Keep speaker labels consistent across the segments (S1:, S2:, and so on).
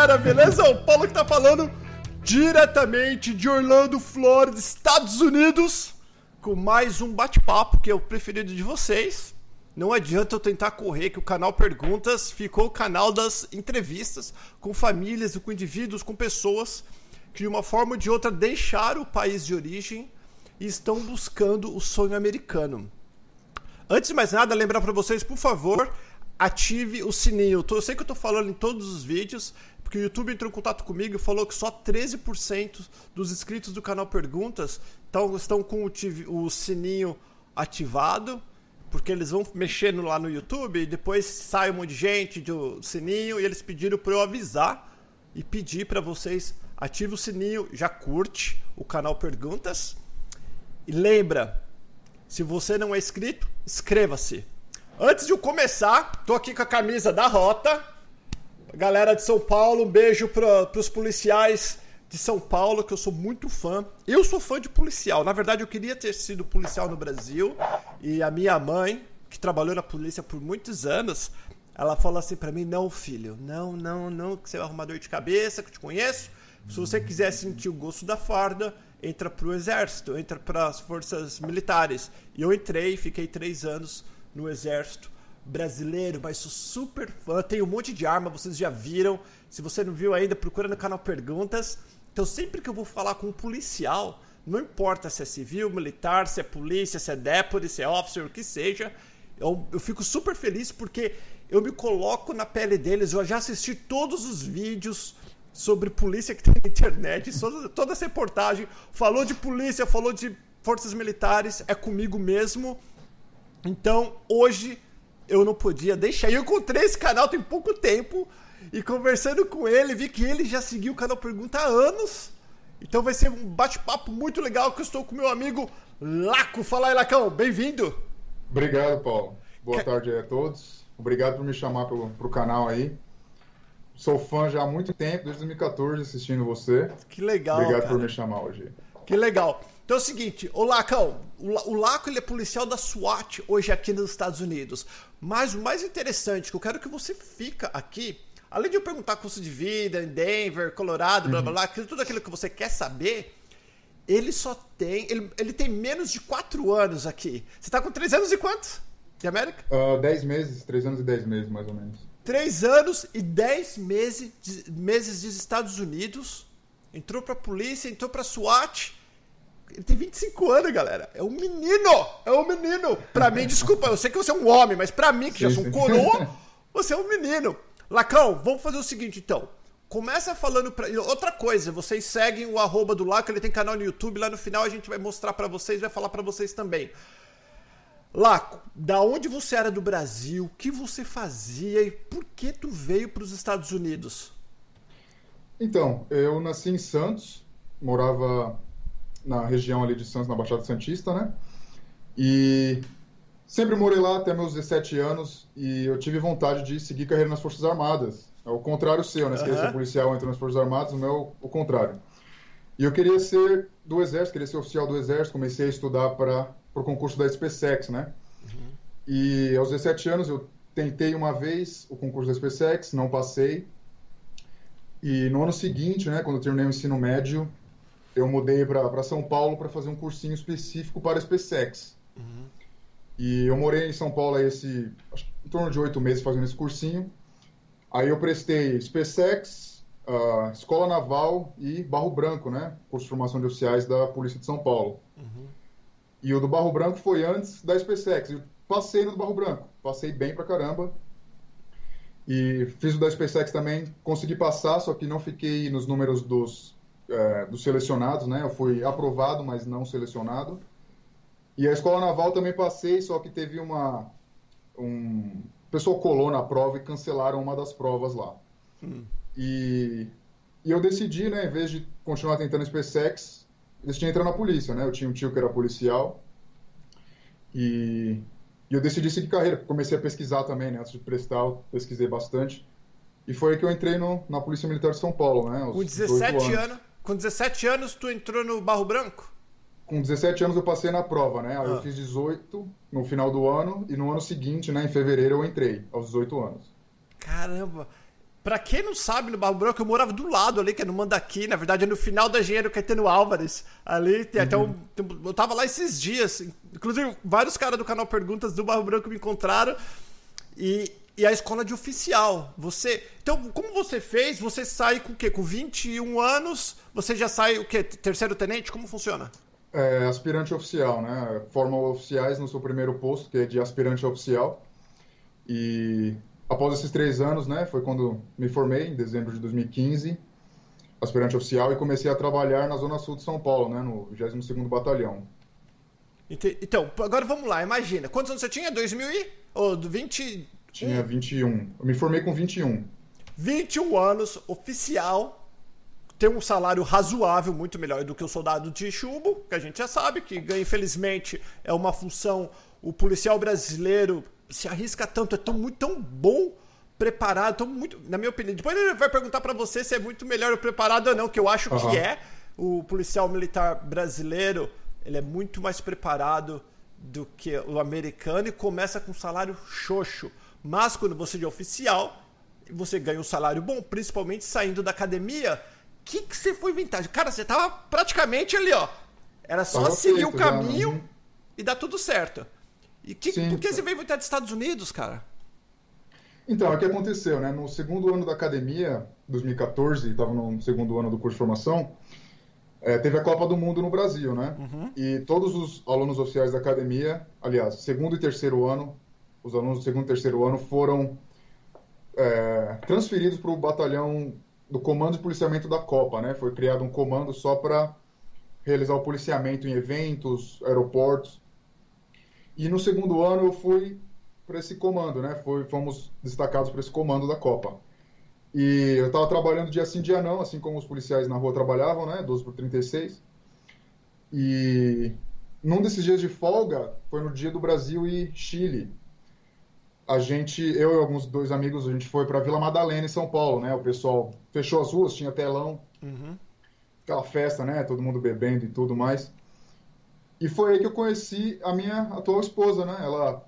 S1: galera, beleza? O Paulo que tá falando diretamente de Orlando, Flórida, Estados Unidos, com mais um bate-papo que é o preferido de vocês. Não adianta eu tentar correr que o canal Perguntas ficou o canal das entrevistas com famílias com indivíduos, com pessoas que de uma forma ou de outra deixaram o país de origem e estão buscando o sonho americano. Antes de mais nada, lembrar para vocês, por favor, ative o sininho. Eu sei que eu estou falando em todos os vídeos, porque o YouTube entrou em contato comigo e falou que só 13% dos inscritos do canal Perguntas estão, com o, o sininho ativado, porque eles vão mexendo lá no YouTube e depois sai um monte de gente do sininho e eles pediram para eu avisar e pedir para vocês ative o sininho, já curte o canal Perguntas e lembra, se você não é inscrito, inscreva-se. Antes de eu começar, tô aqui com a camisa da Rota. Galera de São Paulo, um beijo para os policiais de São Paulo, que eu sou muito fã. Eu sou fã de policial. Na verdade, eu queria ter sido policial no Brasil. E a minha mãe, que trabalhou na polícia por muitos anos, ela falou assim para mim: Não, filho, não, não, não, que você é um arrumador de cabeça, que eu te conheço. Se você quiser sentir o gosto da farda, entra pro exército, entra para as forças militares. E eu entrei, fiquei três anos no exército brasileiro, mas sou super fã. Tenho um monte de arma, vocês já viram. Se você não viu ainda, procura no canal Perguntas. Então, sempre que eu vou falar com um policial, não importa se é civil, militar, se é polícia, se é deputy, se é officer, o que seja, eu, eu fico super feliz porque eu me coloco na pele deles. Eu já assisti todos os vídeos sobre polícia que tem na internet, toda essa reportagem falou de polícia, falou de forças militares, é comigo mesmo. Então, hoje eu não podia deixar. Eu encontrei esse canal tem pouco tempo e conversando com ele, vi que ele já seguiu o canal Pergunta há anos. Então vai ser um bate-papo muito legal que eu estou com meu amigo Laco. Fala aí, Lacão, bem-vindo.
S2: Obrigado, Paulo. Boa que... tarde a todos. Obrigado por me chamar para o canal aí. Sou fã já há muito tempo, desde 2014, assistindo você.
S1: Que legal.
S2: Obrigado
S1: cara.
S2: por me chamar hoje.
S1: Que legal. Então é o seguinte, o Lacão, o Laco ele é policial da SWAT hoje aqui nos Estados Unidos. Mas o mais interessante, que eu quero que você fica aqui, além de eu perguntar custo de vida em Denver, Colorado, blá blá blá, uhum. tudo aquilo que você quer saber, ele só tem. Ele, ele tem menos de 4 anos aqui. Você tá com 3 anos e quantos? De América?
S2: 10 uh, meses, 3 anos e 10 meses, mais ou menos.
S1: 3 anos e 10 meses de, meses dos Estados Unidos. Entrou pra polícia, entrou pra SWAT. Ele tem 25 anos, galera. É um menino! É um menino! Pra mim, desculpa, eu sei que você é um homem, mas pra mim, que já sou um coroa, você é um menino. Lacão, vamos fazer o seguinte então. Começa falando pra. Outra coisa, vocês seguem o arroba do Laco, ele tem canal no YouTube, lá no final a gente vai mostrar para vocês, vai falar para vocês também. Laco, da onde você era do Brasil, o que você fazia e por que tu veio para os Estados Unidos?
S2: Então, eu nasci em Santos, morava na região ali de Santos, na Baixada Santista, né? E sempre morei lá até meus 17 anos e eu tive vontade de seguir carreira nas Forças Armadas. É o contrário seu, né? Você uhum. queria ser policial, entra nas Forças Armadas, o meu o contrário. E eu queria ser do Exército, queria ser oficial do Exército, comecei a estudar para para o concurso da SpaceX, né? Uhum. E aos 17 anos eu tentei uma vez o concurso da SpaceX, não passei. E no ano seguinte, né, quando eu terminei o ensino médio, eu mudei para São Paulo para fazer um cursinho específico para a SpaceX. Uhum. E eu morei em São Paulo esse, em torno de oito meses fazendo esse cursinho. Aí eu prestei SpaceX, uh, Escola Naval e Barro Branco, né? Curso de formação de oficiais da Polícia de São Paulo. Uhum. E o do Barro Branco foi antes da SpaceX. Eu passei no do Barro Branco, passei bem pra caramba. E fiz o da SpaceX também, consegui passar, só que não fiquei nos números dos, é, dos selecionados, né? Eu fui aprovado, mas não selecionado. E a Escola Naval também passei, só que teve uma... Um... O pessoal colou na prova e cancelaram uma das provas lá. Hum. E, e eu decidi, né, em vez de continuar tentando SpaceX, eles tinham entrar na polícia, né? Eu tinha um tio que era policial e, e eu decidi seguir carreira. Comecei a pesquisar também, né? Antes de prestar, pesquisei bastante. E foi aí que eu entrei no, na Polícia Militar de São Paulo, né?
S1: com 17 anos. anos. Com 17 anos, tu entrou no Barro Branco?
S2: com 17 anos eu passei na prova, né? Aí
S1: Ah.
S2: eu fiz 18 no final do ano e no ano seguinte, né, em fevereiro, eu entrei, aos 18 anos.
S1: Caramba. Pra quem não sabe, no Barro Branco, eu morava do lado ali, que é no Mandaqui, na verdade é no final da Engenheiro Caetano Álvares. Ali, tem até um, eu tava lá esses dias, inclusive vários caras do canal Perguntas do Barro Branco me encontraram. E, e a escola de oficial. Você. Então, como você fez? Você sai com o quê? Com 21 anos? Você já sai o quê? Terceiro tenente? Como funciona?
S2: É, aspirante oficial, né? Formam oficiais no seu primeiro posto, que é de aspirante oficial. E após esses três anos, né, foi quando me formei, em dezembro de 2015, aspirante oficial, e comecei a trabalhar na Zona Sul de São Paulo, né, no 22º Batalhão.
S1: Então, agora vamos lá, imagina. Quantos anos você tinha? 2000 e? Ou do 20.
S2: Tinha 21. Eu me formei com 21.
S1: 21 anos, oficial, tem um salário razoável, muito melhor do que o soldado de chumbo, que a gente já sabe que ganha, infelizmente, é uma função. O policial brasileiro se arrisca tanto, é tão, muito, tão bom preparado, tão muito, na minha opinião. Depois ele vai perguntar pra você se é muito melhor preparado ou não, que eu acho
S2: Aham.
S1: que é. O policial militar brasileiro, ele é muito mais preparado do que o americano e começa com um salário xoxo. Mas quando você é oficial, você ganha um salário bom, principalmente saindo da academia. O que, que você foi inventar? Cara, você tava praticamente ali, ó. Era só
S2: Tava
S1: seguir o
S2: feito já,
S1: caminho
S2: uhum.
S1: e dar tudo certo. E que,
S2: Sim.
S1: por que você veio inventar dos Estados Unidos, cara?
S2: Então, é o que aconteceu, né? No segundo ano da academia, 2014, estava no segundo ano do curso de formação, eh, teve a Copa do Mundo no Brasil, né? E todos os alunos oficiais da academia, aliás, segundo e terceiro ano, os alunos do segundo e terceiro ano foram eh, transferidos para o batalhão do Comando de Policiamento da Copa, né? Foi criado um comando só para realizar o policiamento em eventos, aeroportos. E no segundo ano eu fui para esse comando, né? Foi, fomos destacados para esse comando da Copa. E eu estava trabalhando dia sim, dia não, assim como os policiais na rua trabalhavam, né? 12 por 36. E num desses dias de folga, foi no dia do Brasil e Chile. A gente, eu e alguns dois amigos, a gente foi para Vila Madalena, em São Paulo, né? O pessoal fechou as ruas, tinha telão, aquela festa, né? Todo mundo bebendo e tudo mais. E foi aí que eu conheci a minha atual esposa, né? Ela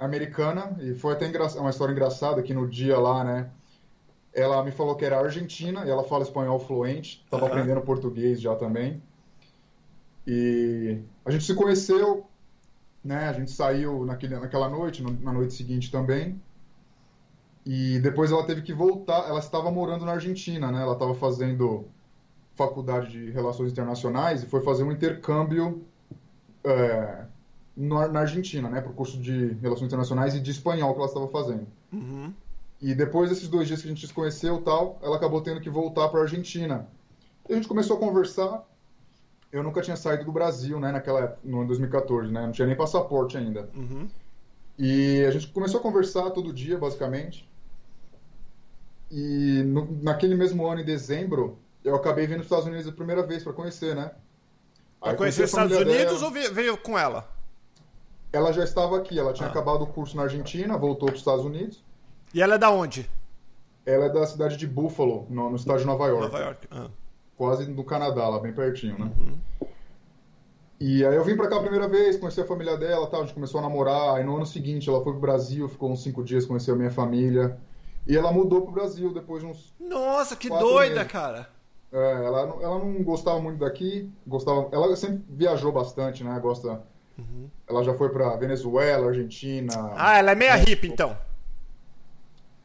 S2: é americana e foi até engra... uma história engraçada que no dia lá, né? Ela me falou que era argentina e ela fala espanhol fluente, estava
S1: Aham.
S2: aprendendo português já também. E a gente se conheceu, né? A gente saiu naquele, naquela noite, no- na noite seguinte também. E depois ela teve que voltar. Ela estava morando na Argentina, né? Ela estava fazendo faculdade de Relações Internacionais e foi fazer um intercâmbio é, na Argentina, né? Para o curso de Relações Internacionais e de espanhol que ela estava fazendo. E depois desses dois dias que a gente se conheceu, tal, ela acabou tendo que voltar para a Argentina. E a gente começou a conversar. Eu nunca tinha saído do Brasil, né? Naquela época, no ano 2014, né? Não tinha nem passaporte ainda. E a gente começou a conversar todo dia, basicamente. E no- naquele mesmo ano, em dezembro, eu acabei vindo para os Estados Unidos a primeira vez para conhecer, né?
S1: Pra
S2: Aí
S1: conhecer os Estados Unidos
S2: dela.
S1: ou veio, veio com ela?
S2: Ela já estava aqui, ela tinha
S1: Ah.
S2: acabado o curso na Argentina, voltou para os Estados Unidos.
S1: E ela é da onde?
S2: Ela é da cidade de Buffalo, no, no estado de Nova York.
S1: Nova York. Ah.
S2: Quase no Canadá, lá bem pertinho, né? E aí eu vim pra cá a primeira vez, conheci a família dela, tal, a gente começou a namorar. Aí no ano seguinte ela foi pro Brasil, ficou uns cinco dias, conheceu a minha família. E ela mudou pro Brasil depois de uns.
S1: Nossa, que doida,
S2: meses.
S1: cara.
S2: é, ela, não- ela não gostava muito daqui, gostava. Ela sempre viajou bastante, né? Gosta. Ela já foi pra Venezuela, Argentina.
S1: Ah, ela é meia hippie, então.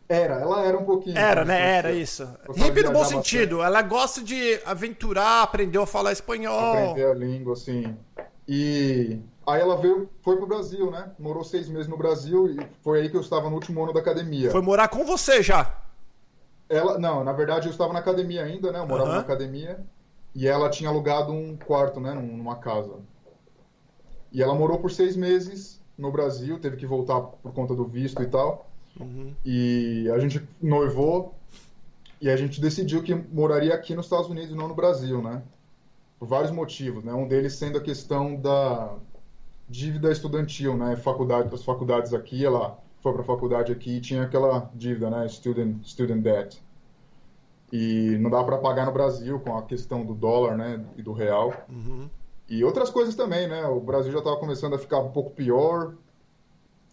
S2: Era, ela era um pouquinho.
S1: Era, né? Era isso. Hippie no bom sentido. Ela gosta de aventurar, aprendeu a falar espanhol.
S2: aprender a língua, assim. E aí ela veio, foi pro Brasil, né? Morou seis meses no Brasil e foi aí que eu estava no último ano da academia.
S1: Foi morar com você já.
S2: Ela, não, na verdade eu estava na academia ainda, né? Eu morava na academia e ela tinha alugado um quarto, né? num- Numa casa. E ela morou por seis meses no Brasil, teve que voltar por conta do visto e tal. E a gente noivou e a gente decidiu que moraria aqui nos Estados Unidos e não no Brasil, né? Por vários motivos, né? Um deles sendo a questão da dívida estudantil, né? Faculdade, as faculdades aqui, ela foi para a faculdade aqui e tinha aquela dívida, né? Student, student debt. E não dá para pagar no Brasil com a questão do dólar, né? E do real. E outras coisas também, né? O Brasil já estava começando a ficar um pouco pior.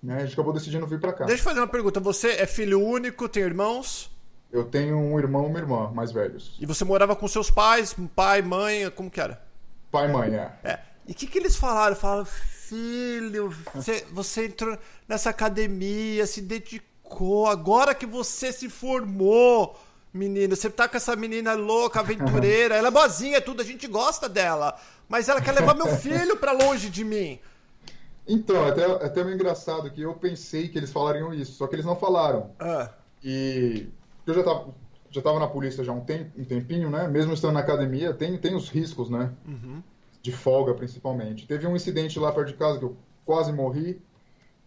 S2: Né? A gente acabou decidindo vir para cá.
S1: Deixa eu fazer uma pergunta. Você é filho único, tem irmãos?
S2: Eu tenho um irmão e uma irmã mais velhos.
S1: E você morava com seus pais, pai, mãe, como que era?
S2: Pai e mãe, é.
S1: É. E o que, que eles falaram? Falaram, filho, você, você entrou nessa academia, se dedicou, agora que você se formou, menino, você tá com essa menina louca, aventureira, ela é boazinha, tudo, a gente gosta dela, mas ela quer levar meu filho pra longe de mim.
S2: Então, é até, é até meio engraçado que eu pensei que eles falariam isso, só que eles não falaram.
S1: Ah,
S2: E eu já tava, já tava na polícia já um, tem- um tempinho, né? Mesmo estando na academia, tem, tem os riscos, né?
S1: uhum.
S2: De folga, principalmente. Teve um incidente lá perto de casa que eu quase morri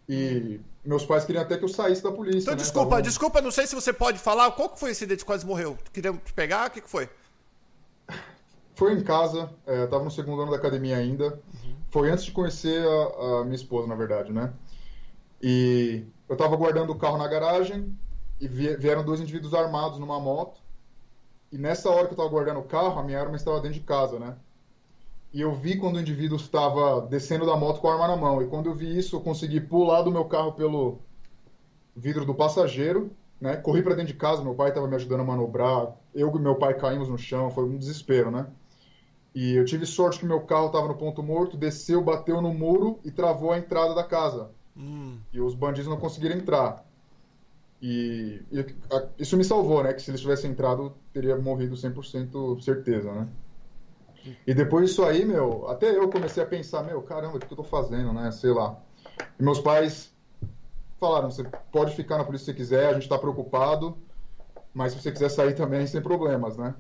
S2: e meus pais queriam até que eu saísse da polícia,
S1: Então,
S2: né?
S1: desculpa,
S2: Tavam-
S1: desculpa, não sei se você pode falar, qual que foi esse incidente que quase morreu? Queriam te pegar? O que, que foi?
S2: Foi em casa, é, tava no segundo ano da academia ainda. Foi antes de conhecer a, a minha esposa, na verdade, né? E eu tava guardando o carro na garagem e vie- vieram dois indivíduos armados numa moto. E nessa hora que eu tava guardando o carro, a minha arma estava dentro de casa, né? E eu vi quando o indivíduo estava descendo da moto com a arma na mão. E quando eu vi isso, eu consegui pular do meu carro pelo vidro do passageiro, né? Corri para dentro de casa, meu pai estava me ajudando a manobrar. Eu e meu pai caímos no chão, foi um desespero, né? E eu tive sorte que meu carro estava no ponto morto, desceu, bateu no muro e travou a entrada da casa.
S1: Hum,
S2: E os bandidos não conseguiram entrar. E, e a- isso me salvou, né? Que se eles tivessem entrado, teria morrido 100% certeza, né? E depois disso aí, meu, até eu comecei a pensar, meu, caramba, o que eu tô fazendo, né? Sei lá. E meus pais falaram, você pode ficar na polícia se quiser, a gente tá preocupado, mas se você quiser sair também, sem problemas, né?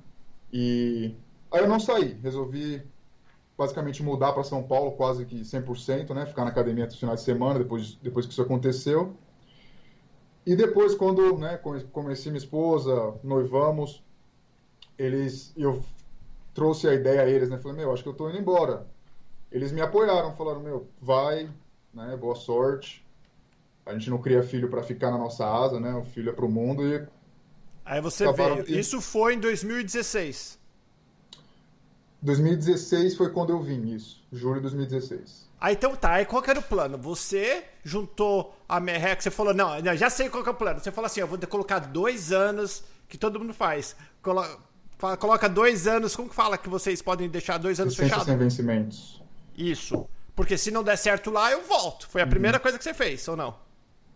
S2: E aí eu não saí, resolvi basicamente mudar para São Paulo quase que 100%, né? Ficar na academia nos finais de semana depois, depois que isso aconteceu. E depois, quando né, come- conheci minha esposa, noivamos, eles, eu trouxe a ideia a eles, né? Falei, meu, acho que eu tô indo embora. Eles me apoiaram, falaram, meu, vai, né? Boa sorte. A gente não cria filho para ficar na nossa asa, né? O filho é pro mundo e
S1: Aí você
S2: Acabaram
S1: veio. Isso foi em 2016.
S2: 2016 foi quando eu vim, isso. Julho de 2016.
S1: Aí então tá, aí qual que era o plano? Você juntou a merreca, você falou, não, não, já sei qual que é o plano. Você falou assim, eu vou colocar dois anos, que todo mundo faz. Colo fala- coloca dois anos, como que fala que vocês podem deixar dois anos fechados?
S2: sem vencimentos.
S1: Isso. Porque se não der certo lá, eu volto. Foi a
S2: Uhum.
S1: primeira coisa que você fez, ou não?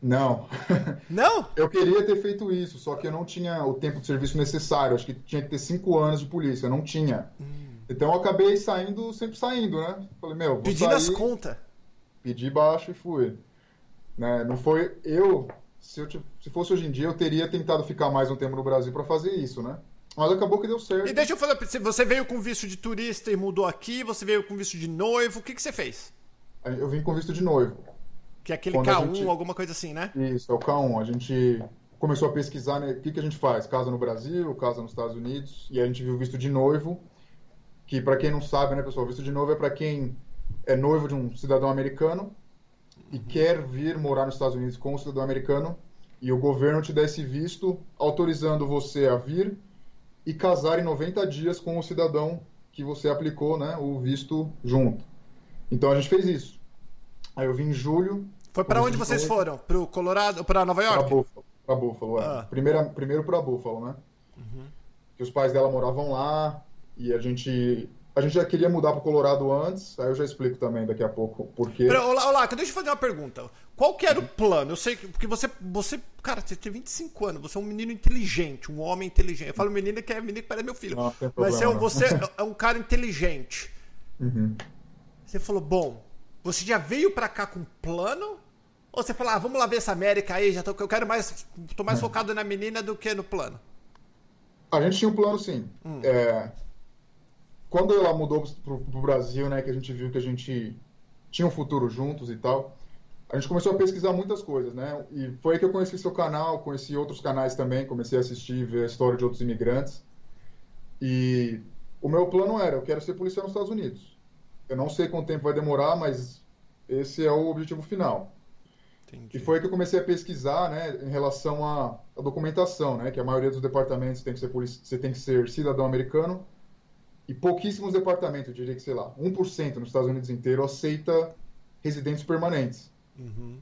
S2: Não.
S1: Não?
S2: Eu queria ter feito isso, só que eu não tinha o tempo de serviço necessário. Acho que tinha que ter cinco anos de polícia, eu não tinha. Então eu acabei saindo, sempre saindo, né? Falei, meu, vou
S1: Pedindo
S2: sair,
S1: as contas.
S2: pedi baixo e fui. Né? Não foi eu, se eu se fosse hoje em dia, eu teria tentado ficar mais um tempo no Brasil para fazer isso, né? Mas acabou que deu certo.
S1: E deixa eu falar, você veio com visto de turista e mudou aqui, você veio com visto de noivo, o que, que você fez?
S2: Eu vim com visto de noivo.
S1: Que é aquele
S2: Quando a
S1: K1,
S2: gente-
S1: alguma coisa assim, né?
S2: Isso, é o K1. A gente começou a pesquisar né, o que, que a gente faz. Casa no Brasil, casa nos Estados Unidos. E a gente viu visto de noivo, que para quem não sabe, né, pessoal, visto de noivo é para quem é noivo de um cidadão americano e quer vir morar nos Estados Unidos com um cidadão americano. E o governo te dá esse visto autorizando você a vir e casar em 90 dias com o cidadão que você aplicou né, o visto junto. Então a gente fez isso. Aí eu vim em julho,
S1: Foi pra
S2: Com
S1: onde vocês foram? Pro Colorado, pra Nova York?
S2: Buffalo. Pra Buffalo, é.
S1: Ah. Uhum.
S2: Primeira, primeiro pra Buffalo, né? Que os pais dela moravam lá e a gente. A gente já queria mudar pro Colorado antes, aí eu já explico também daqui a pouco por quê.
S1: Pera, Olá, olá, deixa eu fazer uma pergunta. Qual que era o plano? Eu sei que porque você, você, cara, você tem 25 anos, você é um menino inteligente, um homem inteligente. Eu falo menino que é menino que parece meu filho.
S2: Não, tem
S1: Mas você, é um-
S2: não.
S1: você é um cara inteligente.
S2: Uhum.
S1: Você falou, bom, você já veio pra cá com plano? Ou você falou, ah, vamos lá ver essa América aí, já tô, eu quero mais, tô
S2: É.
S1: mais focado na menina do que no plano.
S2: A gente tinha um plano sim.
S1: Hum.
S2: É, quando ela mudou pro, pro Brasil, né, que a gente viu que a gente tinha um futuro juntos e tal, a gente começou a pesquisar muitas coisas, né? E foi aí que eu conheci seu canal, conheci outros canais também, comecei a assistir, ver a história de outros imigrantes. E o meu plano era, eu quero ser policial nos Estados Unidos. Eu não sei quanto tempo vai demorar, mas esse é o objetivo final.
S1: Entendi.
S2: E foi aí que eu comecei a pesquisar, né, em relação à, à documentação, né, que a maioria dos departamentos tem que ser você tem que ser cidadão americano E pouquíssimos departamentos, eu diria que, sei lá, 1% nos Estados Unidos inteiro aceita residentes permanentes. Uhum.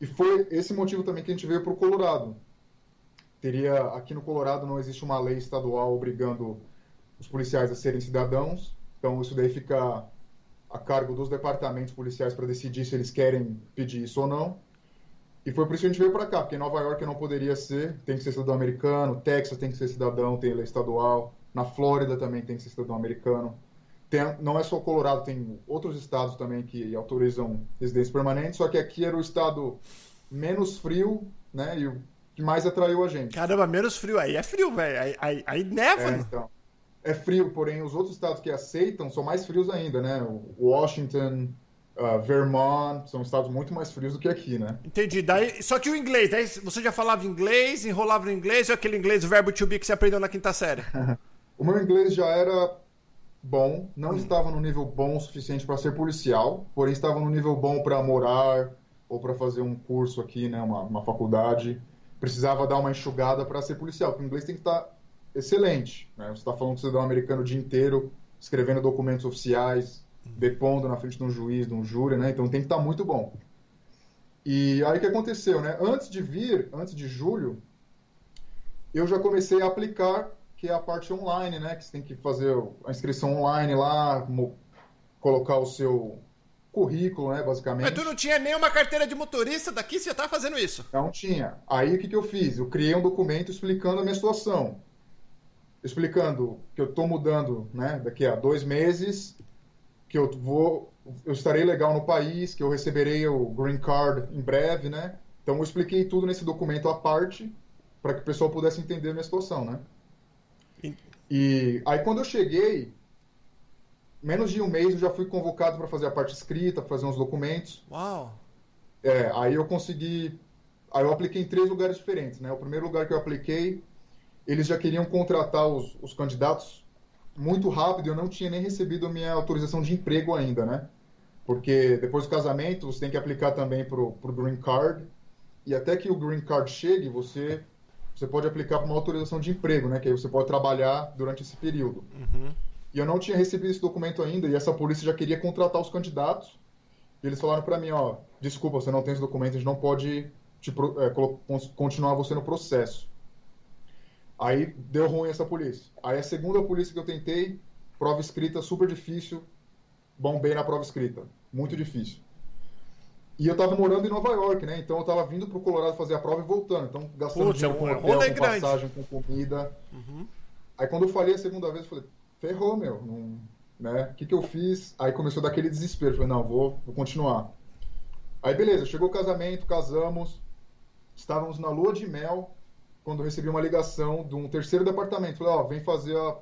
S2: E foi esse motivo também que a gente veio para o Colorado. Teria, aqui no Colorado não existe uma lei estadual obrigando os policiais a serem cidadãos, então isso daí fica a cargo dos departamentos policiais para decidir se eles querem pedir isso ou não. E foi por isso que a gente veio para cá, porque em Nova York não poderia ser, tem que ser cidadão americano, Texas tem que ser cidadão, tem lei estadual, na Flórida também tem que ser cidadão americano. Tem, não é só o Colorado, tem outros estados também que autorizam residência permanente, só que aqui era o estado menos frio, né, e o que mais atraiu a gente.
S1: Caramba, menos frio, aí é frio, velho, aí, aí, aí, neva.
S2: É, então é frio, porém os outros estados que aceitam são mais frios ainda, né? Washington, uh, Vermont, são estados muito mais frios do que aqui, né?
S1: Entendi. Daí, só que o inglês, daí você já falava inglês, enrolava no inglês, ou aquele inglês, o verbo to be que você aprendeu na quinta série?
S2: o meu inglês já era bom, não hum. estava no nível bom o suficiente para ser policial, porém estava no nível bom para morar ou para fazer um curso aqui, né, uma, uma faculdade. Precisava dar uma enxugada para ser policial, porque o inglês tem que estar tá excelente. Né? Você está falando com cidadão americano o dia inteiro, escrevendo documentos oficiais, depondo na frente de um juiz, de um júri, né? Então tem que estar tá muito bom. E aí o que aconteceu, né? Antes de vir, antes de julho, eu já comecei a aplicar, que é a parte online, né? Que você tem que fazer a inscrição online lá, colocar o seu currículo, né, basicamente.
S1: Mas tu não tinha nenhuma carteira de motorista daqui, você já tá fazendo isso?
S2: Não tinha. Aí o que, que eu fiz? Eu criei um documento explicando a minha situação explicando que eu estou mudando, né, daqui a dois meses, que eu vou, eu estarei legal no país, que eu receberei o green card em breve, né? Então eu expliquei tudo nesse documento à parte para que o pessoal pudesse entender a minha situação, né? E aí quando eu cheguei, menos de um mês eu já fui convocado para fazer a parte escrita, para fazer uns documentos.
S1: Uau!
S2: É, aí eu consegui, aí eu apliquei em três lugares diferentes, né? O primeiro lugar que eu apliquei eles já queriam contratar os, os candidatos muito rápido. Eu não tinha nem recebido a minha autorização de emprego ainda, né? Porque depois do casamento você tem que aplicar também para o Green Card. E até que o Green Card chegue, você, você pode aplicar para uma autorização de emprego, né? Que aí você pode trabalhar durante esse período. Uhum. E eu não tinha recebido esse documento ainda, e essa polícia já queria contratar os candidatos. E eles falaram para mim, ó, desculpa, você não tem esse documento, a gente não pode te, é, continuar você no processo. Aí deu ruim essa polícia. Aí a segunda polícia que eu tentei, prova escrita super difícil, bombei na prova escrita. Muito difícil. E eu tava morando em Nova York, né? Então eu tava vindo pro Colorado fazer a prova e voltando. Então gastando Putz, dinheiro com é hotel, com passagem, com comida. Uhum. Aí quando eu falei a segunda vez, eu falei, ferrou, meu. Não, né? O que, que eu fiz? Aí começou daquele desespero. Eu falei, não, vou, vou continuar. Aí beleza, chegou o casamento, casamos. Estávamos na lua de mel quando eu recebi uma ligação de um terceiro departamento. Falei, ó, oh, vem fazer a,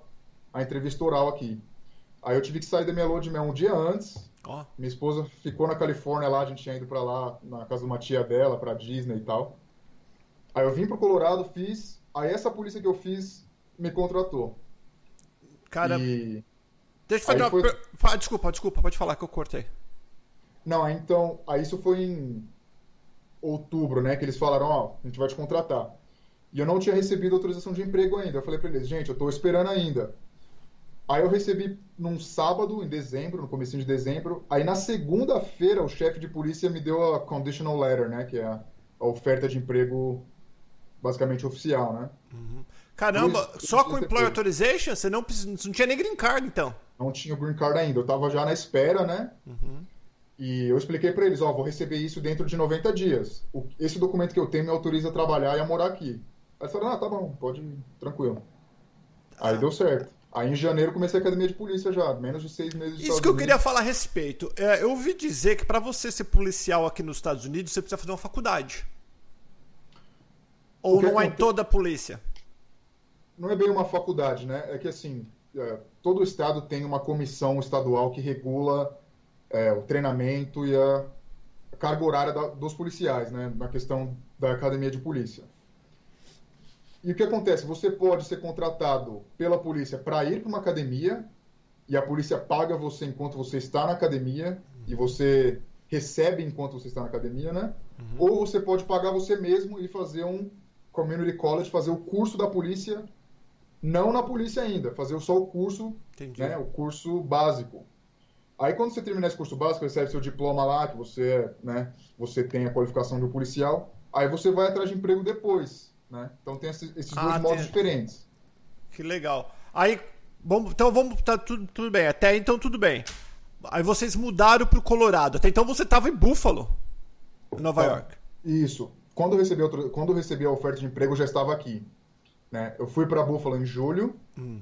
S2: a, entrevista oral aqui. Aí eu tive que sair da minha lua de mel um dia antes. Oh. Minha esposa ficou na Califórnia lá, a gente tinha ido para lá, na casa de uma tia dela, para Disney e tal. Aí eu vim pro Colorado, fiz. Aí essa polícia que eu fiz me contratou.
S1: Cara. E... Deixa eu fazer uma. Foi... Desculpa, desculpa, pode falar que eu cortei.
S2: Não, então. Aí isso foi em outubro, né? Que eles falaram: ó, a gente vai te contratar. E eu não tinha recebido autorização de emprego ainda. Eu falei para eles, gente, eu estou esperando ainda. Aí eu recebi num sábado, em dezembro, no começo de dezembro. Aí na segunda-feira o chefe de polícia me deu a conditional letter, né? Que é a, a oferta de emprego basicamente oficial, né?
S1: Uhum. Caramba, isso, só com Employer Authorization? Você não, não tinha nem green card, então?
S2: Não tinha o green card ainda. Eu tava já na espera, né? Uhum. E eu expliquei para eles, ó, vou receber isso dentro de 90 dias. O, esse documento que eu tenho me autoriza a trabalhar e a morar aqui. Aí falaram, ah, tá bom, pode ir, tranquilo. Aí deu certo. Aí em janeiro comecei a academia de polícia já, menos de seis meses de
S1: Isso que eu queria falar a respeito. É, eu ouvi dizer que para você ser policial aqui nos Estados Unidos, você precisa fazer uma faculdade. Ou não é em toda a polícia?
S2: Não é bem uma faculdade, né? É que assim, é, todo estado tem uma comissão estadual que regula é, o treinamento e a carga horária da, dos policiais, né? Na questão da academia de polícia. E o que acontece? Você pode ser contratado pela polícia para ir para uma academia e a polícia paga você enquanto você está na academia uhum. e você recebe enquanto você está na academia, né? Uhum. Ou você pode pagar você mesmo e fazer um community college, fazer o curso da polícia Não na polícia ainda, fazer só o curso,
S1: Entendi.
S2: né, o curso básico. Aí quando você terminar esse curso básico, recebe seu diploma lá, que você, né, você tem a qualificação de um policial, aí você vai atrás de emprego depois, né? Então tem esses, esses
S1: Ah,
S2: dois modos
S1: tem-
S2: diferentes.
S1: Que legal. Aí, vamos, então vamos. Tá tudo, tudo bem. Até então tudo bem. Aí vocês mudaram pro Colorado. Até então você tava em Buffalo, Nova
S2: Tá.
S1: York.
S2: Isso. Quando eu recebi, outro, quando eu recebi a oferta de emprego, eu já estava aqui. Né? Eu fui para Buffalo em julho.
S1: Hum.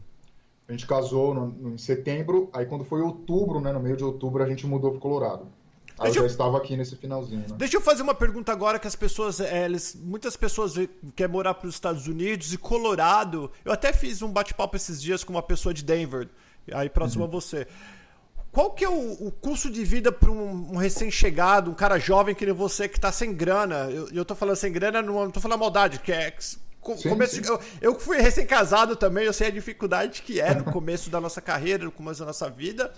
S2: A gente casou no, no- em setembro. Aí quando foi outubro, né, no meio de outubro, a gente mudou para Colorado. Aí
S1: Deixa
S2: eu já estava aqui nesse finalzinho. Né?
S1: Deixa eu fazer uma pergunta agora que as pessoas, é, eles- muitas pessoas querem morar para os Estados Unidos e Colorado. Eu até fiz um bate-papo esses dias com uma pessoa de Denver, aí próximo a você. Qual que é o, o custo de vida para um, um recém-chegado, um cara jovem que nem você que tá sem grana? Eu, eu tô falando sem grana, não, tô falando maldade, que é co-
S2: Sim,
S1: começo
S2: sim.
S1: eu, eu fui recém-casado também, eu sei a dificuldade que é no começo da nossa carreira, no começo da nossa vida.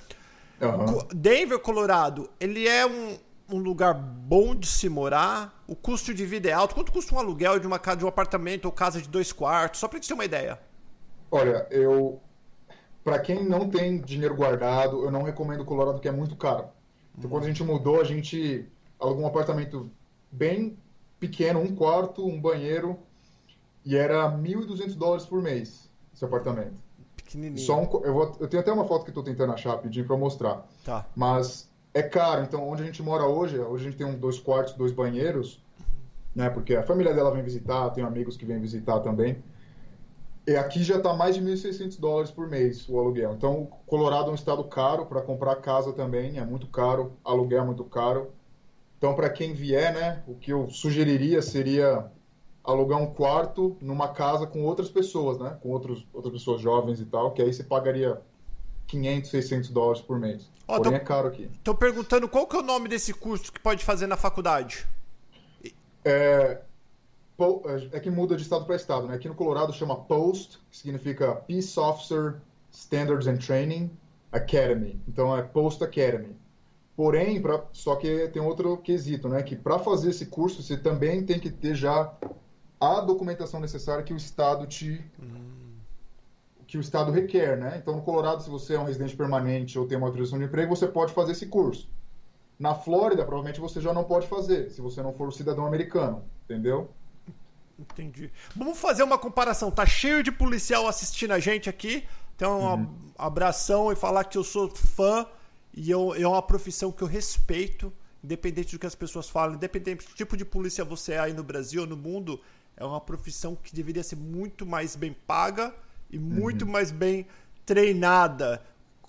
S1: Co- Denver, Colorado, ele é um, um lugar bom de se morar? O custo de vida é alto? Quanto custa um aluguel de uma casa, de um apartamento ou casa de dois quartos? Só pra gente ter uma ideia.
S2: Olha, eu. Para quem não tem dinheiro guardado, eu não recomendo Colorado, que é muito caro. Então, quando a gente mudou, a gente alugou um apartamento bem pequeno, um quarto, um banheiro, e era 1.200 dólares por mês esse apartamento.
S1: Pequenininho.
S2: Só um, eu, vou- eu tenho até uma foto que estou tentando achar rapidinho para mostrar.
S1: Tá.
S2: Mas é caro, então onde a gente mora hoje, hoje a gente tem um, dois quartos, dois banheiros, né? Porque a família dela vem visitar, tem amigos que vêm visitar também. E aqui já está mais de 1.600 dólares por mês o aluguel. Então, Colorado é um estado caro para comprar casa também, é muito caro, aluguel é muito caro. Então, para quem vier, né, o que eu sugeriria seria alugar um quarto numa casa com outras pessoas, né, com outros, outras pessoas jovens e tal, que aí você pagaria 500, 600 dólares por mês.
S1: Ó,
S2: Porém,
S1: então-
S2: é caro aqui.
S1: Tô perguntando qual que é o nome desse curso que pode fazer na faculdade.
S2: É, é que muda de estado para estado, né? Aqui no Colorado chama POST, que significa Peace Officer Standards and Training Academy. Então é Post Academy. Porém, pra, só que tem outro quesito, né? Que para fazer esse curso você também tem que ter já a documentação necessária que o estado te que o estado requer, né? Então no Colorado, se você é um residente permanente ou tem uma autorização de emprego, você pode fazer esse curso. Na Flórida, provavelmente você já não pode fazer, se você não for um cidadão americano, entendeu?
S1: Entendi. Vamos fazer uma comparação. Tá cheio de policial assistindo a gente aqui. Então, um
S2: Uhum.
S1: abração e falar que eu sou fã e eu, é uma profissão que eu respeito, independente do que as pessoas falam, independente do tipo de polícia você é aí no Brasil ou no mundo, é uma profissão que deveria ser muito mais bem paga e muito mais bem treinada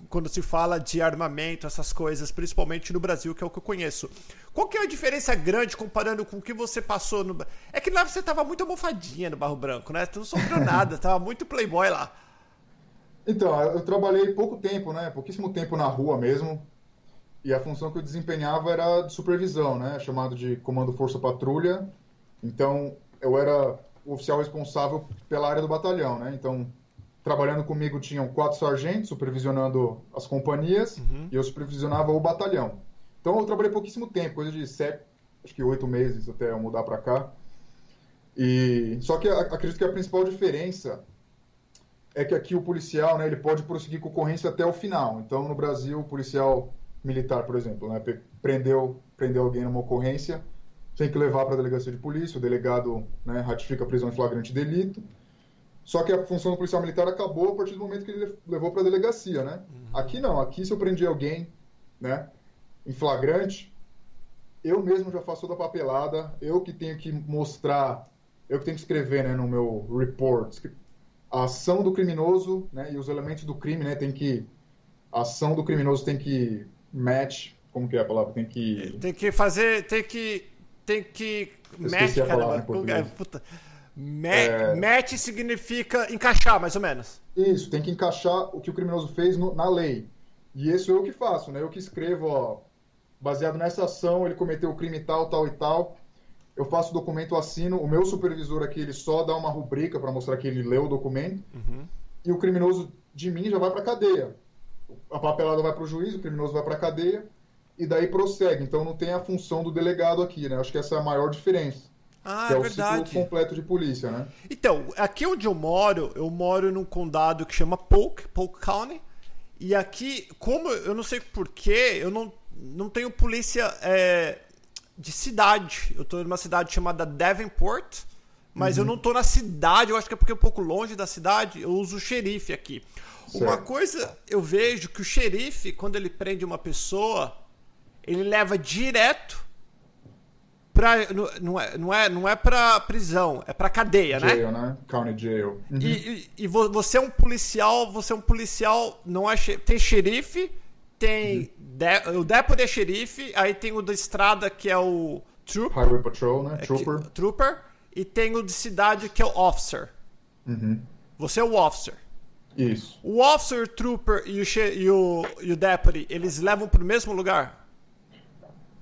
S1: quando se fala de armamento, essas coisas, principalmente no Brasil, que é o que eu conheço. Qual que é a diferença grande comparando com o que você passou no. É que lá você tava muito almofadinha no Barro Branco, né? Tu não sofreu nada, tava muito playboy lá.
S2: Então, eu trabalhei pouco tempo, né? Pouquíssimo tempo na rua mesmo. E a função que eu desempenhava era de supervisão, né? Chamado de Comando Força Patrulha. Então, eu era o oficial responsável pela área do batalhão, né? Então, trabalhando comigo tinham quatro sargentos supervisionando as companhias e eu supervisionava o batalhão. Então, eu trabalhei pouquíssimo tempo, coisa de sete, acho que oito meses até eu mudar para cá. E só que acredito que a principal diferença é que aqui o policial, né, ele pode prosseguir com ocorrência até o final. Então, no Brasil, o policial militar, por exemplo, né, prendeu, prendeu alguém numa ocorrência, tem que levar para a delegacia de polícia, o delegado né, ratifica a prisão em flagrante delito. Só que a função do policial militar acabou a partir do momento que ele levou para a delegacia, né? Aqui não, aqui se eu prendi alguém, né, em flagrante, eu mesmo já faço toda a papelada, eu que tenho que mostrar, eu que tenho que escrever, né, no meu report, a ação do criminoso, né, e os elementos do crime, né, tem que a ação do criminoso tem que match, como que é a palavra? Tem que
S1: Tem que fazer. Tem que. Tem que.
S2: Eu esqueci a palavra em
S1: caramba.
S2: português.
S1: É, puta. Ma- Match significa encaixar, mais ou menos.
S2: Isso, tem que encaixar o que o criminoso fez no- na lei. E isso eu que faço, né? Eu que escrevo, ó, baseado nessa ação, ele cometeu o crime tal, tal e tal. Eu faço o documento, assino. O meu supervisor aqui, ele só dá uma rubrica para mostrar que ele leu o documento. E o criminoso de mim já vai para cadeia. A papelada vai para o juiz, o criminoso vai para cadeia e daí prossegue. Então não tem a função do delegado aqui, né? Acho que essa é a maior diferença.
S1: Ah,
S2: que é,
S1: é
S2: o
S1: verdade.
S2: ciclo completo de polícia, né?
S1: Então, aqui onde eu moro, eu moro num condado que chama Polk, Polk County. E aqui, como eu não sei porquê, eu não, não tenho polícia é, de cidade. Eu tô numa cidade chamada Davenport, mas eu não tô na cidade, eu acho que é porque é um pouco longe da cidade, eu uso o xerife aqui. Uma
S2: Certo.
S1: coisa eu vejo que o xerife, quando ele prende uma pessoa, ele leva direto pra. Não, não é, não, é, não é pra prisão, é pra cadeia, né?
S2: Jail, né? County Jail. Uhum.
S1: E, e- e vo- você é um policial, você é um policial, não é tem xerife, tem de- o deputy é xerife, aí tem o da estrada que é o troop,
S2: Highway Patrol, né?
S1: é que-
S2: Trooper.
S1: trooper, e tem o de cidade que é o officer.
S2: Uhum.
S1: Você é o officer.
S2: Isso.
S1: O officer, o trooper e o, e o, e o deputy, eles levam pro mesmo lugar?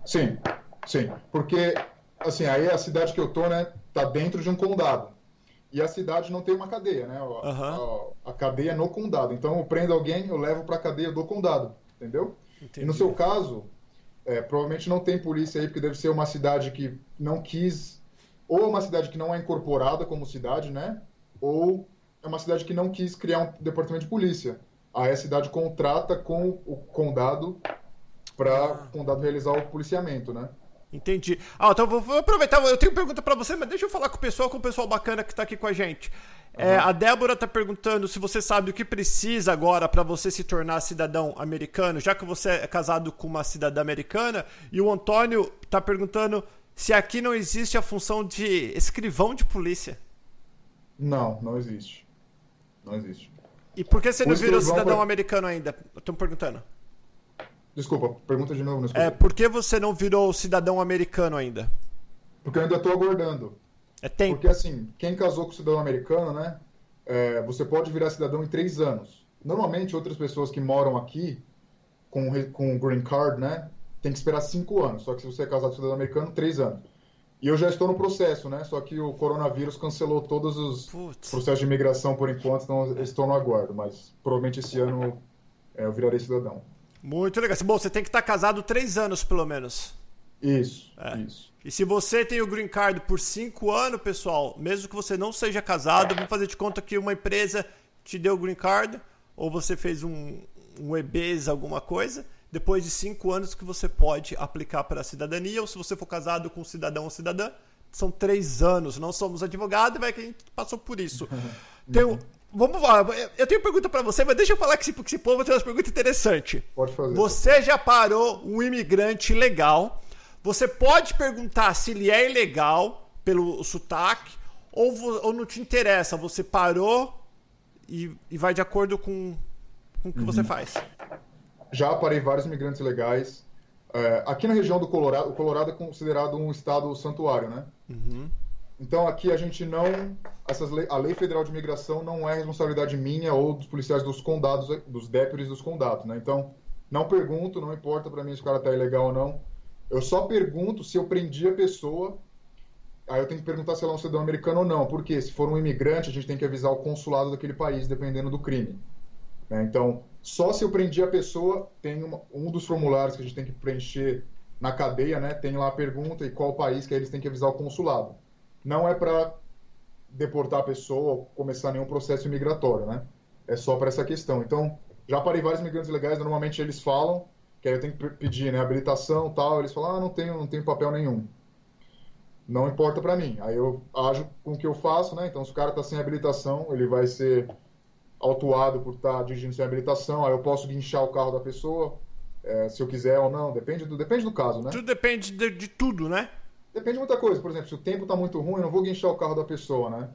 S2: Sim, sim. Porque, assim, aí a cidade que eu tô, né, tá dentro de um condado. E a cidade não tem uma cadeia, né? A,
S1: Aham.
S2: a- a cadeia é no condado. Então eu prendo alguém, eu levo pra cadeia do condado, entendeu? E no seu caso, é, provavelmente não tem polícia aí, porque deve ser uma cidade que não quis, ou é uma cidade que não é incorporada como cidade, né? Ou é uma cidade que não quis criar um departamento de polícia. Aí a cidade contrata com o condado para
S1: Ah.
S2: o condado realizar o policiamento, né?
S1: Entendi. Ah, então vou, aproveitar. Eu tenho pergunta pra você, mas deixa eu falar com o pessoal, com o pessoal bacana que tá aqui com a gente. É, a Débora tá perguntando se você sabe o que precisa agora pra você se tornar cidadão americano, já que você é casado com uma cidadã americana. E o Antônio tá perguntando se aqui não existe a função de escrivão de polícia.
S2: Não, não existe. Não existe.
S1: E por que você
S2: O
S1: não virou cidadão
S2: pra-
S1: americano ainda? Estão perguntando.
S2: Desculpa, pergunta de novo, não escutei.
S1: É, por que você não virou cidadão americano ainda?
S2: Porque eu ainda estou aguardando.
S1: É tempo.
S2: Porque assim, quem casou com cidadão americano, né? é, você pode virar cidadão em três anos. Normalmente, outras pessoas que moram aqui com, com green card, né? Tem que esperar cinco anos. Só que se você é casado com cidadão americano, três anos. E eu já estou no processo, né? Só que o coronavírus cancelou todos os
S1: Putz.
S2: processos de imigração por enquanto, então eu estou no aguardo. Mas provavelmente esse ano é, eu virarei cidadão.
S1: Muito legal. Bom, você tem que estar casado três anos, pelo menos.
S2: Isso,
S1: É.
S2: isso.
S1: E se você tem o green card por cinco anos, pessoal, mesmo que você não seja casado, vamos fazer de conta que uma empresa te deu o green card, ou você fez um, um EBS, alguma coisa, depois de cinco anos que você pode aplicar para a cidadania, ou se você for casado com um cidadão ou cidadã, são três anos. Não somos advogados, mas que a gente passou por isso. Tem um- vamos lá, eu tenho pergunta para você, mas deixa eu falar que esse, porque esse povo tem umas perguntas interessantes.
S2: Pode fazer.
S1: Você já parou um imigrante ilegal. Você pode perguntar se ele é ilegal pelo sotaque ou, ou não te interessa. Você parou e, e vai de acordo com, com o que você faz.
S2: Já parei vários imigrantes legais. É, aqui na região do Colorado, o Colorado é considerado um estado santuário, né? Então aqui a gente não, essas a lei federal de imigração não é responsabilidade minha ou dos policiais dos condados, dos deputies dos condados, né? Então não pergunto, não importa para mim se o cara tá ilegal ou não. Eu só pergunto se eu prendi a pessoa. Aí eu tenho que perguntar se ela é um cidadão americano ou não, porque se for um imigrante a gente tem que avisar o consulado daquele país, dependendo do crime. né? Então, só se eu prendi a pessoa, tem uma- um dos formulários que a gente tem que preencher na cadeia, né? Tem lá a pergunta e qual país que aí eles têm que avisar o consulado. Não é para deportar a pessoa ou começar nenhum processo imigratório, né? É só para essa questão. Então, já parei vários imigrantes legais, normalmente eles falam, que aí eu tenho que pe- pedir, né, habilitação, tal, eles falam: "Ah, não tenho, não tenho papel nenhum". Não importa para mim. Aí eu ajo com o que eu faço, né? Então, se o cara tá sem habilitação, ele vai ser autuado por estar dirigindo sem habilitação, aí eu posso guinchar o carro da pessoa, é, se eu quiser ou não, depende do, depende do caso, né?
S1: Tudo depende de, de tudo, né?
S2: Depende de muita coisa. Por exemplo, se o tempo está muito ruim, eu não vou guinchar o carro da pessoa, né?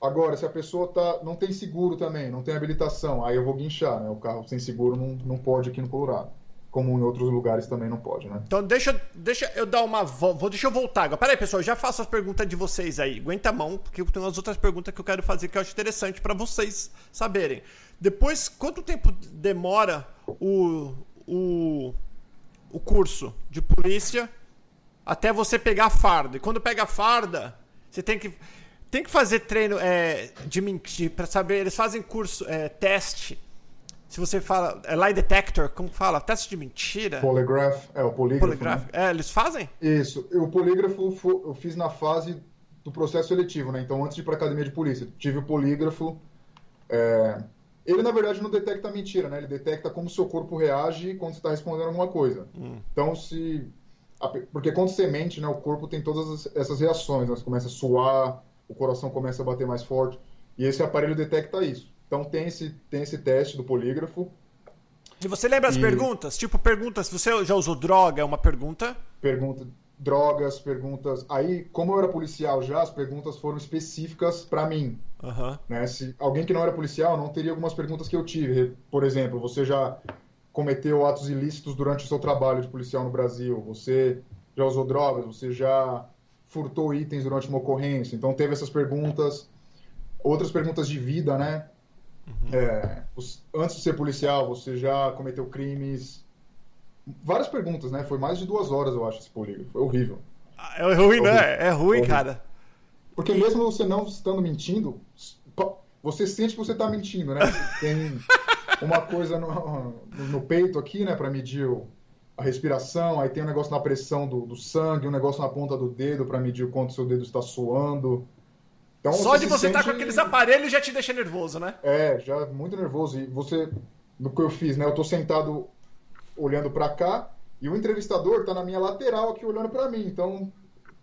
S2: Agora, se a pessoa tá, não tem seguro também, não tem habilitação, aí eu vou guinchar, né? O carro sem seguro não, não pode aqui no Colorado. Como em outros lugares também não pode, né?
S1: Então deixa, deixa eu dar uma volta. Deixa eu voltar agora. Pera aí, pessoal, já faço as perguntas de vocês aí. Aguenta a mão, porque eu tenho umas outras perguntas que eu quero fazer que eu acho interessante para vocês saberem. Depois, quanto tempo demora o, o, o curso de polícia até você pegar a farda? E quando pega a farda, você tem que, tem que fazer treino é, de mentir para saber. Eles fazem curso, é, teste Se você fala. É lie detector, como fala? Teste de mentira?
S2: Polygraph, é o polígrafo.
S1: Polygraph. Né? É, eles fazem?
S2: Isso. O polígrafo eu fiz na fase do processo seletivo, né? Então, antes de ir para academia de polícia, tive o polígrafo. É... Ele, na verdade, não detecta mentira, né? Ele detecta como seu corpo reage quando você está respondendo alguma coisa. Hum. Então, se. Porque quando você mente, né, o corpo tem todas essas reações. Né? Você começa a suar, o coração começa a bater mais forte. E esse aparelho detecta isso. Então tem esse, tem esse teste do polígrafo.
S1: E você lembra as e... perguntas? Tipo, perguntas, você já usou droga? É uma pergunta?
S2: Pergunta, drogas, perguntas. Aí, como eu era policial já, as perguntas foram específicas para mim. Uhum. Né? Se alguém que não era policial não teria algumas perguntas que eu tive. Por exemplo, você já cometeu atos ilícitos durante o seu trabalho de policial no Brasil? Você já usou drogas? Você já furtou itens durante uma ocorrência? Então teve essas perguntas. Outras perguntas de vida, né? Uhum. É, antes de ser policial, você já cometeu crimes? Várias perguntas, né? Foi mais de duas horas, eu acho, esse polígrafo. Foi horrível.
S1: Ah, é ruim, né? É ruim, cara.
S2: Porque mesmo você não estando mentindo, você sente que você está mentindo, né? Tem uma coisa no, no peito aqui, né, para medir a respiração, aí tem um negócio na pressão do, do sangue, um negócio na ponta do dedo para medir o quanto seu dedo está suando.
S1: Então, Só de você estar tá com aqueles aparelhos já te deixa nervoso, né?
S2: É, já muito nervoso. E você, no que eu fiz, né? Eu tô sentado olhando para cá e o entrevistador tá na minha lateral aqui olhando para mim. Então,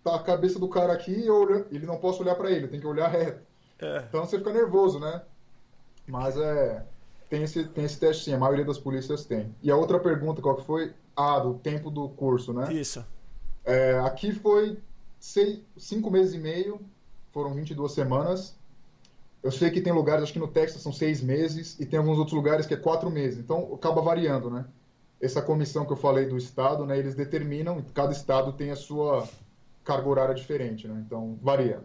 S2: tá a cabeça do cara aqui e eu, ele não posso olhar para ele, tem que olhar reto. É. Então você fica nervoso, né? Mas é. Tem esse, tem esse teste sim, a maioria das polícias tem. E a outra pergunta, qual que foi? Ah, do tempo do curso, né?
S1: Isso.
S2: É, aqui foi seis, cinco meses e meio foram 22 semanas. Eu sei que tem lugares, acho que no Texas são seis meses, e tem alguns outros lugares que é quatro meses. Então, acaba variando, né? Essa comissão que eu falei do Estado, né? Eles determinam, cada Estado tem a sua carga horária diferente, né? Então, varia.